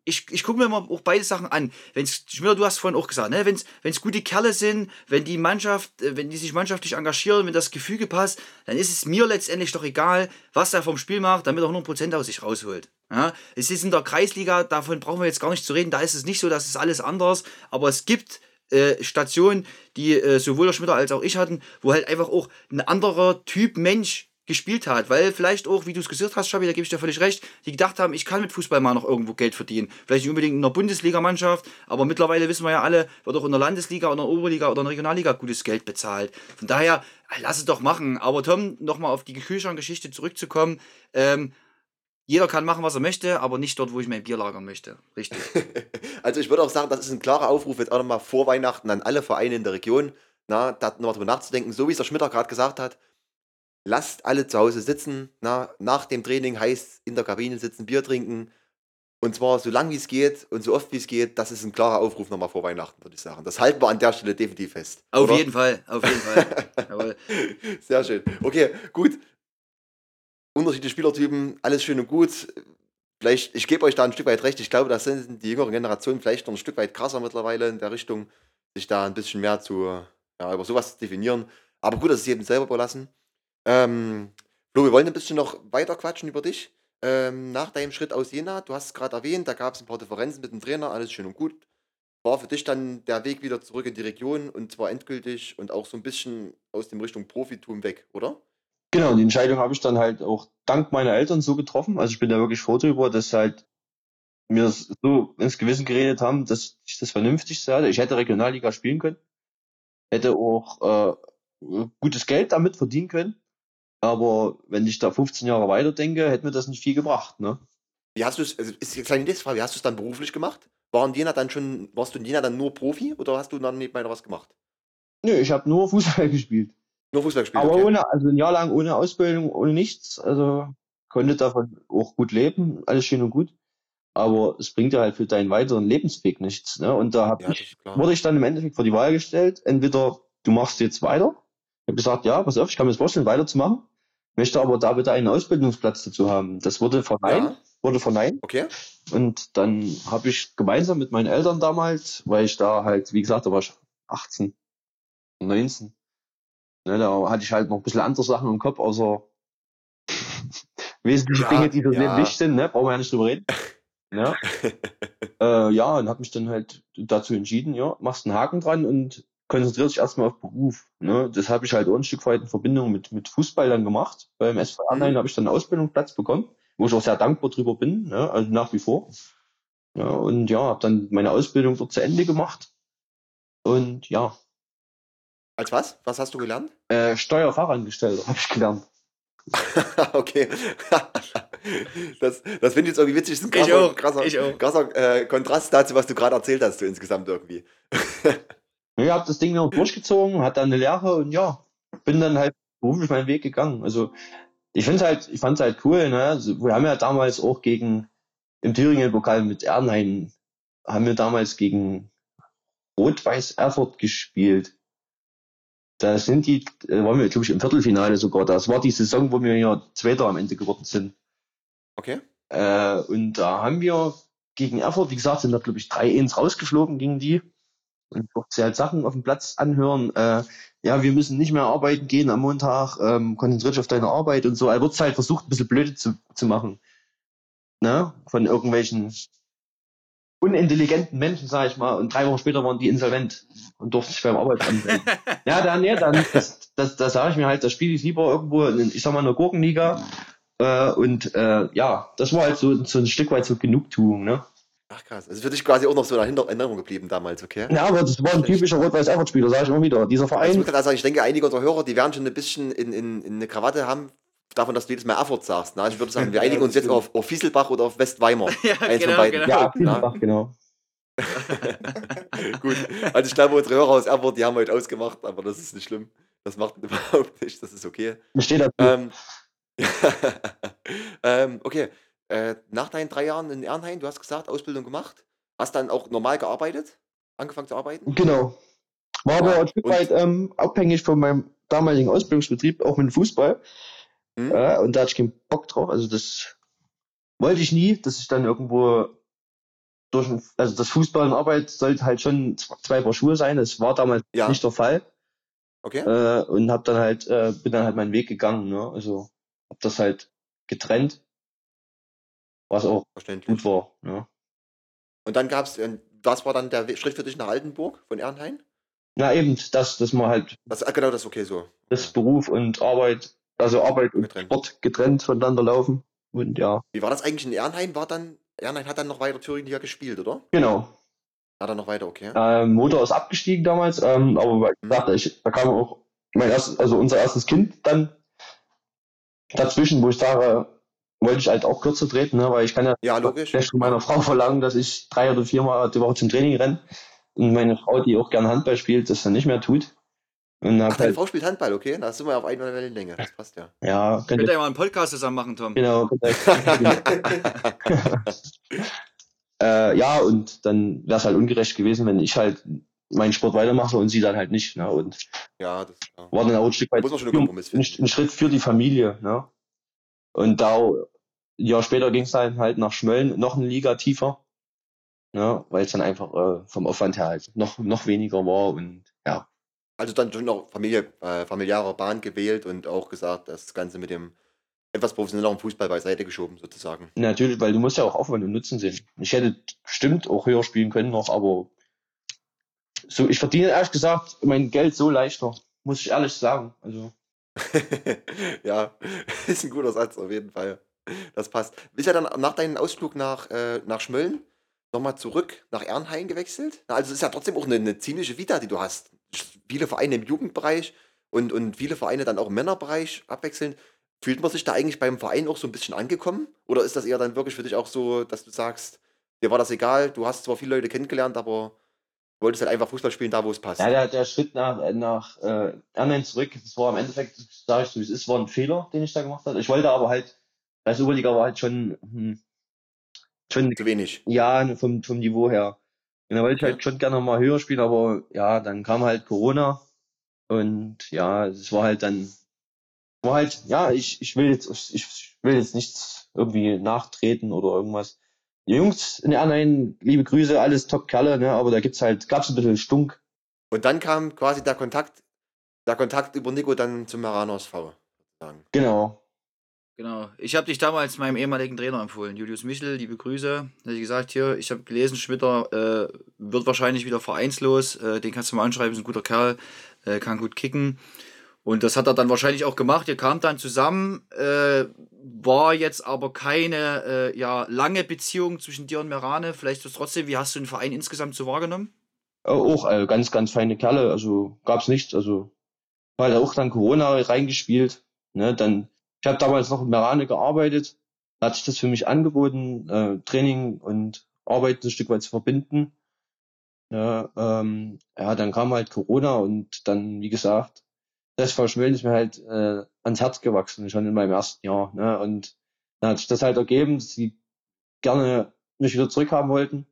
ich, ich gucke mir immer auch beide Sachen an. Wenn's, Schmier, du hast vorhin auch gesagt, ne, wenn's, wenn's gute Kerle sind, wenn die Mannschaft, äh, wenn die sich mannschaftlich engagieren, wenn das Gefüge passt, dann ist es mir letztendlich doch egal, was er vom Spiel macht, damit er 100% aus sich rausholt. Ja, es ist in der Kreisliga, davon brauchen wir jetzt gar nicht zu reden, da ist es nicht so, das ist alles anders, aber es gibt äh, Stationen, die äh, sowohl der Schmitter als auch ich hatten, wo halt einfach auch ein anderer Typ Mensch gespielt hat, weil vielleicht auch, wie du es gesagt hast, Schabi, da gebe ich dir völlig recht, die gedacht haben, ich kann mit Fußball mal noch irgendwo Geld verdienen. Vielleicht nicht unbedingt in der Bundesligamannschaft, aber mittlerweile wissen wir ja alle, wird auch in der Landesliga oder in der Oberliga oder in der Regionalliga gutes Geld bezahlt. Von daher, lass es doch machen. Aber Tom, nochmal auf die Kühlschrankgeschichte zurückzukommen, ähm, jeder kann machen, was er möchte, aber nicht dort, wo ich mein Bier lagern möchte. Richtig. Also ich würde auch sagen, das ist ein klarer Aufruf jetzt auch nochmal vor Weihnachten an alle Vereine in der Region, na, da nochmal drüber nachzudenken, so wie es der Schmitter gerade gesagt hat. Lasst alle zu Hause sitzen, na, nach dem Training heißt in der Kabine sitzen, Bier trinken. Und zwar so lang wie es geht und so oft wie es geht, das ist ein klarer Aufruf nochmal vor Weihnachten, würde ich sagen. Das halten wir an der Stelle definitiv fest. Auf oder? jeden Fall, auf jeden Fall. Jawohl. Sehr schön. Okay, gut. Unterschiedliche Spielertypen, alles schön und gut. Vielleicht, ich gebe euch da ein Stück weit recht. Ich glaube, da sind die jüngeren Generationen vielleicht noch ein Stück weit krasser mittlerweile in der Richtung, sich da ein bisschen mehr zu, ja, über sowas zu definieren. Aber gut, das ist jedem selber überlassen. Ähm, Flo, wir wollen ein bisschen noch weiter quatschen über dich. Ähm, nach deinem Schritt aus Jena, du hast es gerade erwähnt, da gab es ein paar Differenzen mit dem Trainer, alles schön und gut. War für dich dann der Weg wieder zurück in die Region und zwar endgültig und auch so ein bisschen aus dem Richtung Profitum weg, oder? Genau, die Entscheidung habe ich dann halt auch dank meiner Eltern so getroffen. Also ich bin da wirklich froh drüber, dass halt mir so ins Gewissen geredet haben, dass ich das Vernünftigste hatte. Ich hätte Regionalliga spielen können, hätte auch äh, gutes Geld damit verdienen können. Aber wenn ich da 15 Jahre weiterdenke, hätte mir das nicht viel gebracht. Ne? Wie hast du es, also ist jetzt eine Frage, wie hast du es dann beruflich gemacht? War in Jena dann schon, warst du in Jena dann nur Profi oder hast du dann nebenbei noch was gemacht? Nö, ich habe nur Fußball gespielt. Nur Fußball gespielt? Aber okay. ohne, also ein Jahr lang ohne Ausbildung, ohne nichts. Also konnte davon auch gut leben, alles schön und gut. Aber es bringt ja halt für deinen weiteren Lebensweg nichts. Ne? Und da hab Ja, ich, wurde ich dann im Endeffekt vor die Wahl gestellt, entweder du machst jetzt weiter. Ich habe gesagt, ja, pass auf, ich kann mir das vorstellen, weiterzumachen. Möchte aber da bitte einen Ausbildungsplatz dazu haben. Das wurde verneint, Ja. wurde verneint. Okay. Und dann habe ich gemeinsam mit meinen Eltern damals, weil ich da halt, wie gesagt, da war ich 18, 19. Ne, da hatte ich halt noch ein bisschen andere Sachen im Kopf, außer wesentliche Ja, Dinge, die fürs ja. Wichtig sind, ne? brauchen wir ja nicht drüber reden. Ja, äh, ja und habe mich dann halt dazu entschieden, ja, machst einen Haken dran und konzentrierst dich erstmal auf Beruf. Ne? Das habe ich halt auch ein Stück weit in Verbindung mit, mit Fußball dann gemacht. Beim SV Arnheim Mhm. habe ich dann einen Ausbildungsplatz bekommen, wo ich auch sehr dankbar drüber bin, ne? also nach wie vor. Ja, und ja, habe dann meine Ausbildung dort zu Ende gemacht. Und ja, Als was? Was hast du gelernt? äh, Steuerfachangestellter habe ich gelernt. okay. das das finde ich jetzt irgendwie witzig. Das ist ein Ich krasser, auch, krasser, ich auch. krasser äh, Kontrast dazu, was du gerade erzählt hast, so insgesamt irgendwie. Ja, ich habe das Ding noch durchgezogen, hatte dann eine Lehre und ja, bin dann halt beruflich meinen Weg gegangen. Also ich finde halt, ich fand's halt cool, ne? Also, wir haben ja damals auch gegen im Thüringen-Pokal mit Ernheim haben wir damals gegen Rot-Weiß Erfurt gespielt. Da sind die, äh, waren wir, glaube ich, im Viertelfinale sogar. Das war die Saison, wo wir ja Zweiter am Ende geworden sind. Okay. Äh, und da haben wir gegen Erfurt, wie gesagt, sind da, glaube ich, 3-1 rausgeflogen gegen die. Und durfte halt Sachen auf dem Platz anhören. Äh, ja, wir müssen nicht mehr arbeiten gehen am Montag, ähm, konzentriert dich auf deine Arbeit und so. Er wird halt versucht, ein bisschen blöde zu, zu machen. Ne? Von irgendwelchen unintelligenten Menschen, sag ich mal. Und drei Wochen später waren die insolvent und durften sich beim Arbeit anmelden. ja, dann, ja, dann, das, das, das sage ich mir halt, das spiele ich lieber irgendwo, in, ich sag mal, in der Gurkenliga. Äh, und äh, ja, das war halt so, so ein Stück weit so Genugtuung, ne? Ach krass. Also für dich quasi auch noch so eine Erinnerung geblieben damals, okay? Ja, aber das war ein typischer Rot-Weiß-Erfurt-Spieler, sage ich immer wieder. Dieser Also ich Verein, sagen, ich denke, einige unserer Hörer, die werden schon ein bisschen in, in, in eine Krawatte haben, davon, dass du jedes Mal Erfurt sagst. Na, ich würde sagen, wir einigen uns jetzt auf, auf Fieselbach oder auf Westweimar. Ja, Eins von genau, beiden. genau. ja, Vielfach, genau. Gut. Also ich glaube, unsere Hörer aus Erfurt, die haben heute ausgemacht, aber das ist nicht schlimm. Das macht überhaupt nichts, das ist okay. Mir steht dazu. Ähm, ähm, okay. Äh, nach deinen drei Jahren in Ernheim, du hast gesagt, Ausbildung gemacht, hast dann auch normal gearbeitet? Angefangen zu arbeiten? Genau. War aber Ja, ein Stück weit ähm, abhängig von meinem damaligen Ausbildungsbetrieb, auch mit dem Fußball. Hm? Ja, und da hatte ich keinen Bock drauf. Also das wollte ich nie, dass ich dann irgendwo durch also das Fußball und Arbeit sollte halt schon zwei Paar Schuhe sein. Das war damals Ja. nicht der Fall. Okay. Äh, und hab dann halt, äh, bin dann halt meinen Weg gegangen, ne? Also hab das halt getrennt, was auch gut war, ne? Und dann gab es, was war dann der Schritt für dich nach Altenburg von Ernheim? Na eben, das, dass man halt Das, ah, genau, das ist okay so. das Beruf und Arbeit, also Arbeit und Getrennt. Sport getrennt voneinander laufen. Und ja, Wie war das eigentlich in Ernheim? War dann, Ernheim hat dann noch weiter Thüringen gespielt, oder? genau. Hat er noch weiter, okay. Ähm, Motor ist abgestiegen damals, ähm, aber wie gesagt, ich, da kam auch mein erstes, also unser erstes Kind dann dazwischen, wo ich sage, wollte ich halt auch kürzer treten, ne, weil ich kann ja Ja, logisch. schlecht von meiner Frau verlangen, dass ich drei oder viermal die Woche zum Training renne und meine Frau, die auch gerne Handball spielt, das dann nicht mehr tut. Und Ach, deine halt, Frau spielt Handball, okay? Da sind wir auf einer Wellenlänge. Das passt ja. ja, Könnt könnte, ihr mal einen Podcast zusammen machen, Tom? genau, könnte, äh, ja, und dann wäre es halt ungerecht gewesen, wenn ich halt meinen Sport weitermache und sie dann halt nicht. Ne? Und ja, das ja. war dann auch ein Stück weit ein, ein Schritt für die Familie. Ne? Und da ein Jahr später ging es dann halt nach Schmölln noch eine Liga tiefer, ne? weil es dann einfach äh, vom Aufwand her halt noch, noch weniger war und ja. Also dann schon noch Familie, äh, familiärer Bahn gewählt und auch gesagt, das Ganze mit dem etwas professionelleren Fußball beiseite geschoben, sozusagen. Natürlich, weil du musst ja auch Aufwand und Nutzen sehen. Ich hätte bestimmt auch höher spielen können noch, aber so, ich verdiene ehrlich gesagt mein Geld so leichter, muss ich ehrlich sagen. Also ja, ist ein guter Satz auf jeden Fall. Das passt. Bist ja dann nach deinem Ausflug nach, äh, nach Schmölln nochmal zurück nach Ernheim gewechselt? Na, Also es ist ja trotzdem auch eine, eine ziemliche Vita, die du hast. Viele Vereine im Jugendbereich und, und viele Vereine dann auch im Männerbereich abwechselnd. Fühlt man sich da eigentlich beim Verein auch so ein bisschen angekommen? Oder ist das eher dann wirklich für dich auch so, dass du sagst, dir war das egal, du hast zwar viele Leute kennengelernt, aber wolltest halt einfach Fußball spielen, da wo es passt? Ja, der, der Schritt nach, nach äh, Ernheim zurück, das war im Endeffekt, sage ich so, es ist, war ein Fehler, den ich da gemacht habe. Ich wollte aber halt, als Oberliga war halt schon, hm, schon Zu wenig. ja, vom, vom Niveau her. Und da wollte ich halt schon gerne mal höher spielen, aber ja, dann kam halt Corona und ja, es war halt dann, war halt, ja, ich, ich will jetzt, ich will jetzt nichts irgendwie nachtreten oder irgendwas. Die Jungs in Ernheim, liebe Grüße, alles Top-Kerle, ne, aber da gibt's halt, gab's ein bisschen Stunk. Und dann kam quasi der Kontakt, der Kontakt über Nico dann zum Maranos V. Genau. Genau. Ich habe dich damals meinem ehemaligen Trainer empfohlen, Julius Michel, liebe Grüße. Da hätte ich gesagt, hier, ich habe gelesen, Schmitter äh, wird wahrscheinlich wieder vereinslos. Äh, den kannst du mal anschreiben, ist ein guter Kerl, äh, kann gut kicken. Und das hat er dann wahrscheinlich auch gemacht. Ihr kam dann zusammen, äh, war jetzt aber keine äh, ja, lange Beziehung zwischen dir und Merane. Vielleicht ist trotzdem, wie hast du den Verein insgesamt so wahrgenommen? Auch äh, ganz, ganz feine Kerle, also gab's nichts, also war halt auch dann Corona reingespielt, ne, dann, ich habe damals noch in Merane gearbeitet, da hat sich das für mich angeboten, äh, Training und Arbeit ein Stück weit zu verbinden. Ja, ähm, ja, dann kam halt Corona und dann, wie gesagt, das Verschmelzen ist mir halt äh, ans Herz gewachsen, schon in meinem ersten Jahr. Ne? Und dann hat sich das halt ergeben, dass sie gerne mich wieder zurückhaben wollten.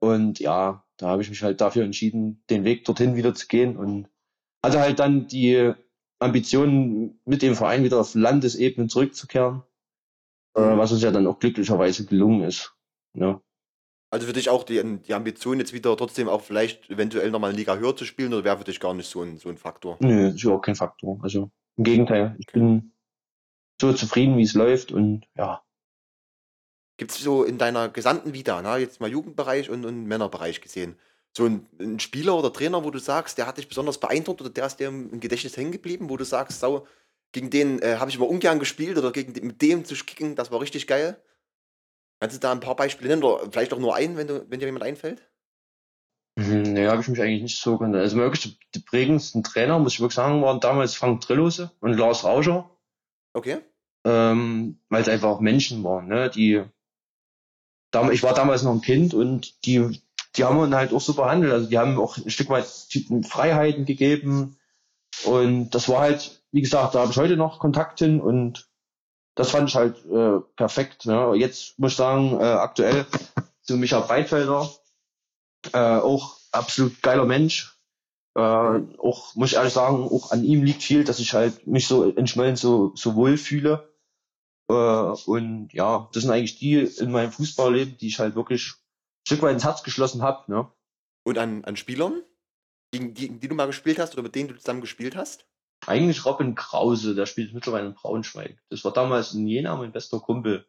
Und ja, da habe ich mich halt dafür entschieden, den Weg dorthin wieder zu gehen und hatte halt dann die Ambitionen, mit dem Verein wieder auf Landesebene zurückzukehren, äh, was uns ja dann auch glücklicherweise gelungen ist. Ja. Also für dich auch die, die Ambition, jetzt wieder trotzdem auch vielleicht eventuell nochmal in Liga höher zu spielen, oder wäre für dich gar nicht so ein, so ein Faktor? Nö, ist überhaupt kein Faktor. Also im Gegenteil, ich bin so zufrieden, wie es läuft und ja. Gibt es so in deiner gesamten Vita, na, jetzt mal Jugendbereich und, und Männerbereich gesehen, so ein, ein Spieler oder Trainer, wo du sagst, der hat dich besonders beeindruckt oder der ist dir im Gedächtnis hängen geblieben, wo du sagst, sau, gegen den äh, habe ich mal ungern gespielt oder gegen den, mit dem zu kicken, das war richtig geil? Kannst du da ein paar Beispiele nennen oder vielleicht auch nur einen, wenn, du, wenn dir jemand einfällt? Mhm, Nee, habe ich mich eigentlich nicht so genannt. Also wirklich die, prägendsten Trainer, muss ich wirklich sagen, waren damals Frank Trillose und Lars Rauscher, Okay. ähm, weil es einfach auch Menschen waren, ne? Die ich war damals noch ein Kind und die, die haben uns halt auch so behandelt. Also die haben auch ein Stück weit Freiheiten gegeben. Und das war halt, wie gesagt, da habe ich heute noch Kontakt hin und das fand ich halt äh, perfekt. Ne? Jetzt muss ich sagen, äh, aktuell zu Micha Breitfelder, äh, auch absolut geiler Mensch. Äh, auch, muss ich ehrlich sagen, auch an ihm liegt viel, dass ich halt mich so in so, so wohl fühle. Äh, und ja, das sind eigentlich die in meinem Fußballleben, die ich halt wirklich Stück weit ins Herz geschlossen habe. Ne? Und an, an Spielern, gegen die, die du mal gespielt hast oder mit denen du zusammen gespielt hast? Eigentlich Robin Krause, der spielt mittlerweile in Braunschweig. Das war damals in Jena mein bester Kumpel.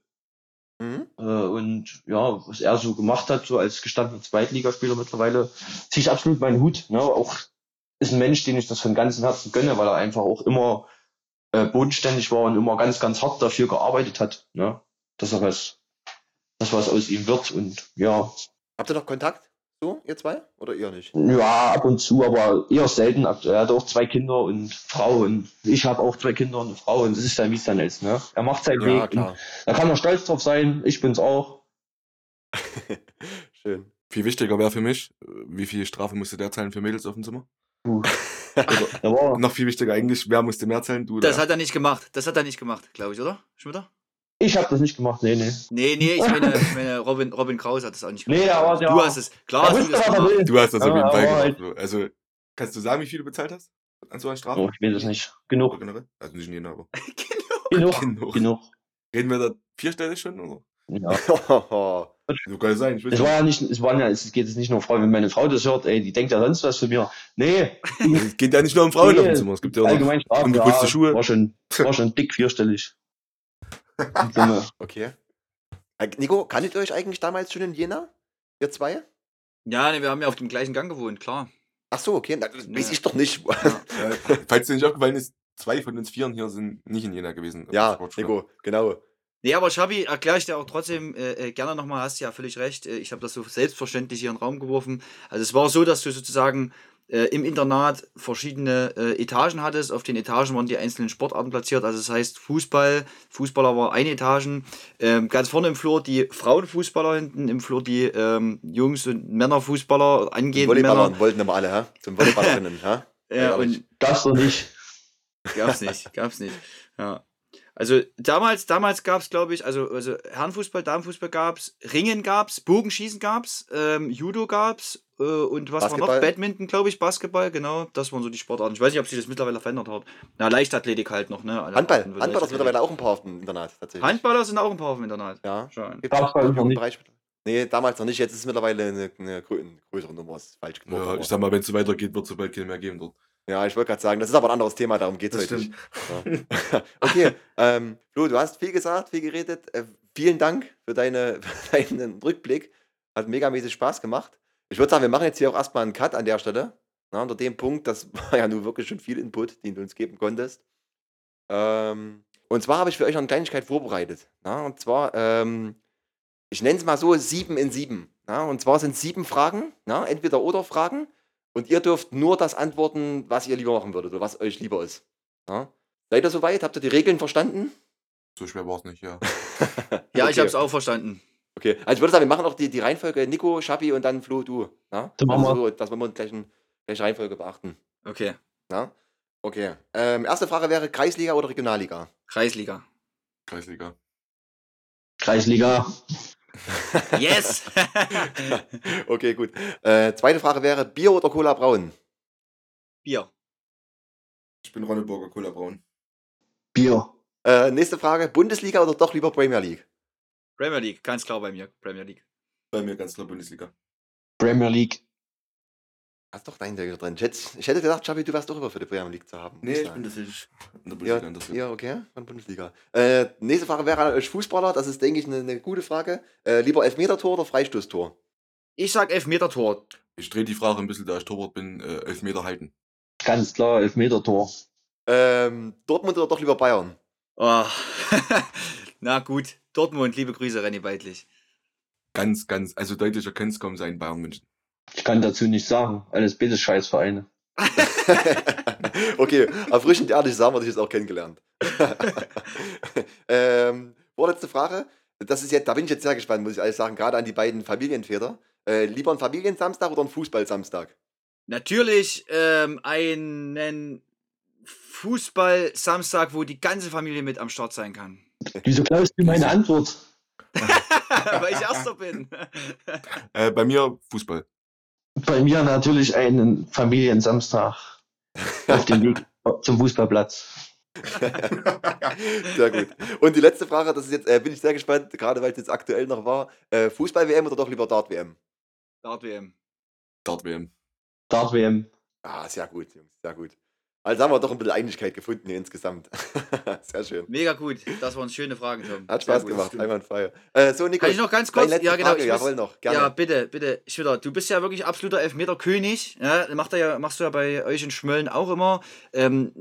Mhm. Äh, und ja, was er so gemacht hat, so als gestandener Zweitligaspieler mittlerweile, ziehe ich absolut meinen Hut. Ne? Auch ist ein Mensch, den ich das von ganzem Herzen gönne, weil er einfach auch immer äh, bodenständig war und immer ganz, ganz hart dafür gearbeitet hat, ne? dass er was, dass was aus ihm wird. Und ja, Habt ihr noch Kontakt? So, ihr zwei? Oder ihr nicht? ja, ab und zu, aber eher selten. Er hat auch zwei Kinder und Frau und ich habe auch zwei Kinder und eine Frau und das ist dann, wie es dann ist. Ne? Er macht seinen Ja, Weg. da kann er stolz drauf sein. Ich bin's auch. Schön. Viel wichtiger wäre für mich, wie viel Strafe musste der zahlen für Mädels auf dem Zimmer? War, Noch viel wichtiger eigentlich, wer musste mehr zahlen? Du Das oder hat er nicht gemacht. Das hat er nicht gemacht, glaube ich, oder? Schmitter? Ich habe das nicht gemacht. Nee, nee. Nee, nee, ich meine, ich meine Robin, Robin Kraus hat das auch nicht gemacht. Nee, aber du hast es. Klar, hast du das gemacht. will. Du hast das auf Ja, jeden Fall gemacht. so. Also, kannst du sagen, wie viel du bezahlt hast? An so einer Strafe? Oh, ich weiß es nicht. Genug. Also nicht in aber. Genug. Genug. Genug. Reden wir da vierstellig schon? Oder? Ja. So kann es sein. Es war ja nicht, es waren ja, es geht jetzt nicht nur Frauen, wenn meine Frau das hört, ey, die denkt ja sonst was von mir. Nee, Es geht ja nicht nur um Frauen auf Nee, dem Zimmer. Es gibt ja auch noch allgemein Strafen, ungeputzte ja, Schuhe. War schon, war schon dick vierstellig. Okay. Nico, kanntet ihr euch eigentlich damals schon in Jena? Ihr zwei? Ja, nee, wir haben ja auf dem gleichen Gang gewohnt, klar. Ach so, okay. Na, das weiß Ja. ich doch nicht. Ja. Äh, falls dir nicht aufgefallen ist, zwei von uns Vieren hier sind nicht in Jena gewesen. Ja, Sportschule. Nico, genau. Nee, aber Schabi, erkläre ich dir auch trotzdem äh, äh, gerne nochmal, hast ja völlig recht. Äh, ich habe das so selbstverständlich hier in den Raum geworfen. Also es war so, dass du sozusagen äh, im Internat verschiedene äh, Etagen hattest. Auf den Etagen waren die einzelnen Sportarten platziert. Also das heißt Fußball, Fußballer war eine Etagen. Ähm, ganz vorne im Flur die Frauenfußballer, hinten im Flur die ähm, Jungs- und Männerfußballer, angehende Volleyballern Männer. wollten aber alle, hä? Zum Volleyballerinnen, hä? Ja, ehrlich. und Das doch nicht. Gab's nicht, gab's nicht. Ja. Also damals, damals gab's, glaube ich, also, also Herrenfußball, Damenfußball gab's, Ringen gab's, Bogenschießen gab's, ähm, Judo gab's äh, und was war noch? Basketball. Badminton, glaube ich, Basketball, genau. Das waren so die Sportarten. Ich weiß nicht, ob sich das mittlerweile verändert hat. Na, Leichtathletik halt noch, ne? Alle Handball. Von Handball ist Leichtathletik. mittlerweile auch ein paar auf dem Internat, tatsächlich. Handballer sind auch ein paar auf dem Internat. Ja. Schon. Gibt's Basketball Nee, damals noch nicht. Jetzt ist es mittlerweile eine, eine grö- eine größere Nummer. Ist falsch genug. Ja, ich sag mal, wenn es so weitergeht, wird es so bald keine mehr geben dort. Ja, ich wollte gerade sagen, das ist aber ein anderes Thema, darum geht es heute nicht. Ja. okay, ähm, Flo, du hast viel gesagt, viel geredet. Äh, vielen Dank für, deine, für deinen Rückblick. Hat megamäßig Spaß gemacht. Ich würde sagen, wir machen jetzt hier auch erstmal einen Cut an der Stelle. Na, unter dem Punkt, das war ja nun wirklich schon viel Input, den du uns geben konntest. Ähm, und zwar habe ich für euch noch eine Kleinigkeit vorbereitet. Na, und zwar, ähm, ich nenne es mal so, sieben in sieben. Na, und zwar sind sieben Fragen, na, entweder oder Fragen. Und ihr dürft nur das antworten, was ihr lieber machen würdet oder was euch lieber ist. Ja? Seid ihr soweit? Habt ihr die Regeln verstanden? So schwer war es nicht, ja. Ja, Okay. ich habe es auch verstanden. Okay, also ich würde sagen, wir machen auch die, die Reihenfolge Nico, Schabi und dann Flo, du. Ja? Dann machen Also so, dass wir mal gleich eine gleiche Reihenfolge beachten. Okay. Ja? Okay. Ähm, erste Frage wäre Kreisliga oder Regionalliga? Kreisliga. Kreisliga. Kreisliga. Yes! Okay, gut. Äh, zweite Frage wäre: Bier oder Cola Braun? Bier. Ich bin Ronneburger Cola Braun. Bier. Äh, nächste Frage: Bundesliga oder doch lieber Premier League? Premier League, ganz klar bei mir. Premier League. Bei mir ganz klar Bundesliga. Premier League. Hast doch deinen Deckel drin. Ich hätte, ich hätte gedacht, Chabi, du wärst doch immer für die Premier League zu haben. Nee, ich bin tatsächlich in der Ja, Bundesliga interessiert. ja, okay, von Bundesliga. Äh, nächste Frage wäre an euch Fußballer, das ist, denke ich, eine, eine gute Frage. Äh, lieber Elfmeter-Tor oder Freistoßtor? Ich sag Elfmeter-Tor. Ich drehe die Frage ein bisschen, da ich Torwart bin, äh, elf Meter halten. Ganz klar, Elfmeter-Tor. Ähm, Dortmund oder doch lieber Bayern? Oh. Na gut, Dortmund, liebe Grüße, René Weidlich. Ganz, ganz, also deutlicher könnte es kaum sein, Bayern München. Ich kann dazu nichts sagen. Alles bitte Scheißvereine. okay, erfrischend ehrlich, so haben wir dich jetzt auch kennengelernt. ähm, vorletzte Frage. Das ist jetzt, da bin ich jetzt sehr gespannt, muss ich alles sagen, gerade an die beiden Familienväter. Äh, lieber ein Familiensamstag oder ein Fußballsamstag? Natürlich ähm, einen Fußball-Samstag, wo die ganze Familie mit am Start sein kann. Wieso glaubst du meine Antwort? Weil ich Erster bin. Äh, bei mir Fußball. Bei mir natürlich einen Familiensamstag auf dem Weg zum Fußballplatz. Sehr gut. Und die letzte Frage, das ist jetzt, äh, bin ich sehr gespannt, gerade weil es jetzt aktuell noch war. Äh, Fußball-WM oder doch lieber Dart-WM? Dart WM. Dart WM. Dart WM. Ah, sehr gut, Jungs, sehr gut. Also haben wir doch ein bisschen Einigkeit gefunden hier insgesamt. sehr schön. Mega gut. Das waren schöne Fragen, Tom. Hat Spaß gut. gemacht, einwandfrei. Äh, so, Nico, Kann ich noch ganz kurz? Ja, genau. Frage, ich muss- jawohl noch, gerne. Ja, bitte, bitte. Schwitter, du bist ja wirklich absoluter Elfmeter-König. Ja, macht ja, machst du ja bei euch in Schmölln auch immer. Ähm,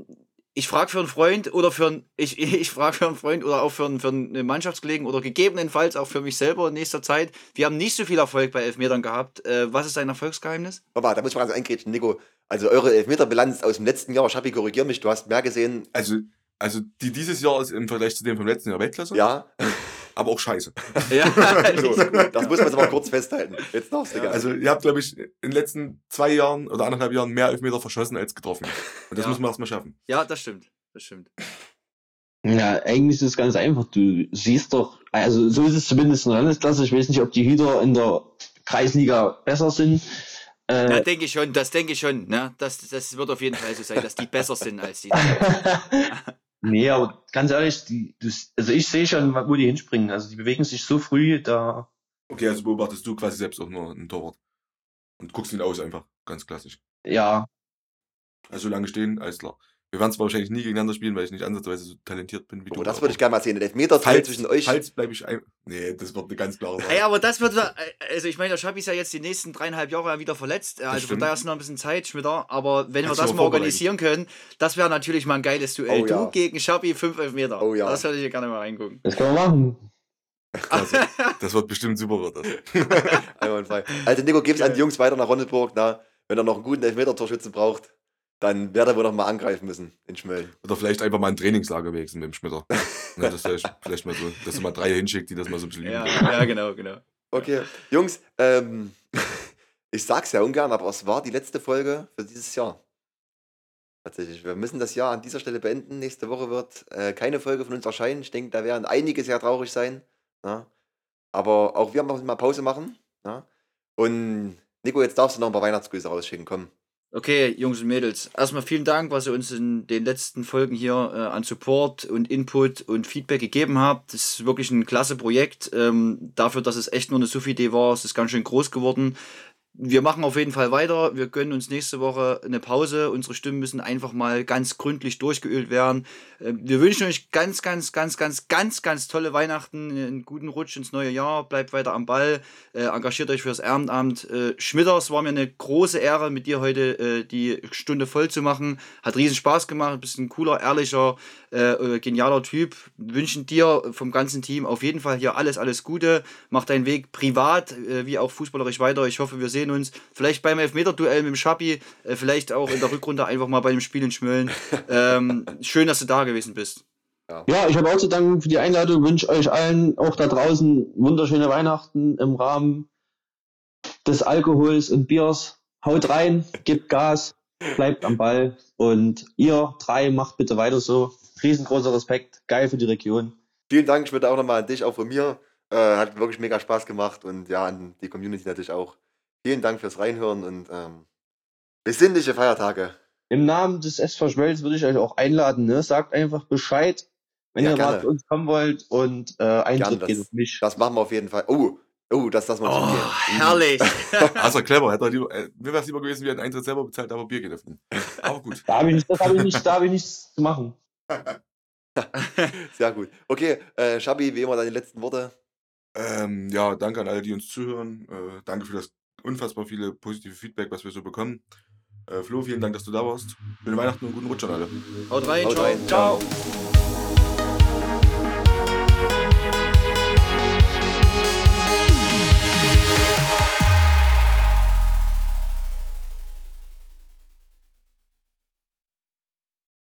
ich frage für einen Freund oder für einen, ich, ich frage für einen Freund oder auch für einen, für einen Mannschaftskollegen oder gegebenenfalls auch für mich selber in nächster Zeit. Wir haben nicht so viel Erfolg bei Elfmetern gehabt. Äh, was ist dein Erfolgsgeheimnis? Papa, da muss ich mal so eingrätschen, Nico. Also eure Elfmeterbilanz aus dem letzten Jahr, Schappi, korrigier mich, du hast mehr gesehen. Also, also die dieses Jahr ist im Vergleich zu dem vom letzten Jahr Weltklasse, Ja, aber auch scheiße. Ja, so, das muss man jetzt aber kurz festhalten. Jetzt darfst du Ja, gerne. Also ihr habt, glaube ich, in den letzten zwei Jahren oder anderthalb Jahren mehr Elfmeter verschossen als getroffen. Und das Ja. muss man erstmal schaffen. ja, das stimmt. Das stimmt. Ja, eigentlich ist es ganz einfach. Du siehst doch, also so ist es zumindest in der Landesklasse. Ich weiß nicht, ob die Hüter in der Kreisliga besser sind. Ja, Äh, denke ich schon, das denke ich schon. Ne? Das, das wird auf jeden Fall so sein, dass die besser sind als die. nee, aber ganz ehrlich, die, du, also ich sehe schon, wo die hinspringen. Also die bewegen sich so früh, da Okay, also beobachtest du quasi selbst auch nur einen Torwart. Und guckst ihn aus einfach. Ganz klassisch. ja, Also lange stehen, alles klar. Wir werden zwar wahrscheinlich nie gegeneinander spielen, weil ich nicht ansatzweise so talentiert bin wie Oh, du. das würde ich gerne mal sehen. Der Elfmeter falls, zwischen euch. Falls bleibe ich ein. Nee, das wird eine ganz klare Sache. Ey, aber das wird, also ich meine, der Schabi ist ja jetzt die nächsten dreieinhalb Jahre wieder verletzt, also von daher ist noch ein bisschen Zeit, Schmitter, aber wenn Kannst wir das mal organisieren können, das wäre natürlich mal ein geiles Duell. Oh ja. Du gegen Schabi, 5 Meter. Oh ja. Das würde ich gerne mal reingucken. das kann man machen. Klasse. Das wird bestimmt super, wird das. Einwandfrei. Also Nico, gib's an die Jungs weiter nach Ronneburg. Na, wenn er noch einen guten Elfmeter-Torschützen braucht, dann wird er wohl noch mal angreifen müssen in Schmölln. Oder vielleicht einfach mal ein Trainingslager wechseln mit dem Schmitter. Ne, das vielleicht, vielleicht mal so, dass er mal drei hinschickt, die das mal so ein bisschen üben. Ja, ja, genau, genau. Okay, Jungs, ähm, ich sag's ja ungern, aber es war die letzte Folge für dieses Jahr. Tatsächlich. Wir müssen das Jahr an dieser Stelle beenden. Nächste Woche wird äh, keine Folge von uns erscheinen. Ich denke, da werden einige sehr traurig sein. Ja? Aber auch wir müssen mal Pause machen. Ja? Und Nico, jetzt darfst du noch ein paar Weihnachtsgrüße rausschicken. Komm. Okay, Jungs und Mädels, erstmal vielen Dank, was ihr uns in den letzten Folgen hier äh, an Support und Input und Feedback gegeben habt. Das ist wirklich ein klasse Projekt. Ähm, dafür, dass es echt nur eine Suff-Idee war, ist es ganz schön groß geworden. Wir machen auf jeden Fall weiter. Wir gönnen uns nächste Woche eine Pause. Unsere Stimmen müssen einfach mal ganz gründlich durchgeölt werden. Äh, Wir wünschen euch ganz, ganz, ganz, ganz, ganz, ganz tolle Weihnachten, einen guten Rutsch ins neue Jahr. Bleibt weiter am Ball, äh, engagiert euch fürs Ehrenamt. Äh, Schmitter, es war mir eine große Ehre, mit dir heute äh, die Stunde voll zu machen. Hat riesen Spaß gemacht. Bist ein cooler, ehrlicher, äh, äh, genialer Typ. Wünschen dir vom ganzen Team auf jeden Fall hier alles, alles Gute. Mach deinen Weg privat äh, wie auch fußballerisch weiter. Ich hoffe, wir sehen uns vielleicht beim Elfmeter-Duell mit dem Schappi, äh, vielleicht auch in der Rückrunde einfach mal bei dem Spiel in Schmölln. Ähm, schön, dass du da gewesen bist. Ja, ich habe auch zu danken für die Einladung. Wünsche euch allen auch da draußen wunderschöne Weihnachten im Rahmen des Alkohols und Biers. Haut rein, gebt Gas, bleibt am Ball und ihr drei macht bitte weiter so. Riesengroßer Respekt, geil für die Region. Vielen Dank, Schmidt, auch nochmal an dich, auch von mir. Äh, hat wirklich mega Spaß gemacht und ja, an die Community natürlich auch. Vielen Dank fürs Reinhören und ähm, besinnliche Feiertage. Im Namen des SV Schmelz würde ich euch auch einladen, ne? Sagt einfach Bescheid, wenn Ja, ihr mal gerne. zu uns kommen wollt und äh, Eintritt Gern, geht das- auf mich. Das machen wir auf jeden Fall. Oh, oh, das lassen wir Oh, nicht gehen. herrlich. Also clever, hätte er lieber, äh, mir wäre es lieber gewesen, wir hätten Eintritt selber bezahlt, aber Bier ihn. Aber gut. Da habe ich, nicht- das hab ich, nicht, da hab ich nichts zu machen. Sehr gut. Okay, äh, Schabi, wie immer deine letzten Worte. Ähm, ja, danke an alle, die uns zuhören. Äh, danke für das unfassbar viele positive Feedback, was wir so bekommen. Äh, Flo, vielen Dank, dass du da warst. Schöne Weihnachten und guten Rutsch an alle. Haut rein, Haut ciao. rein. Ciao.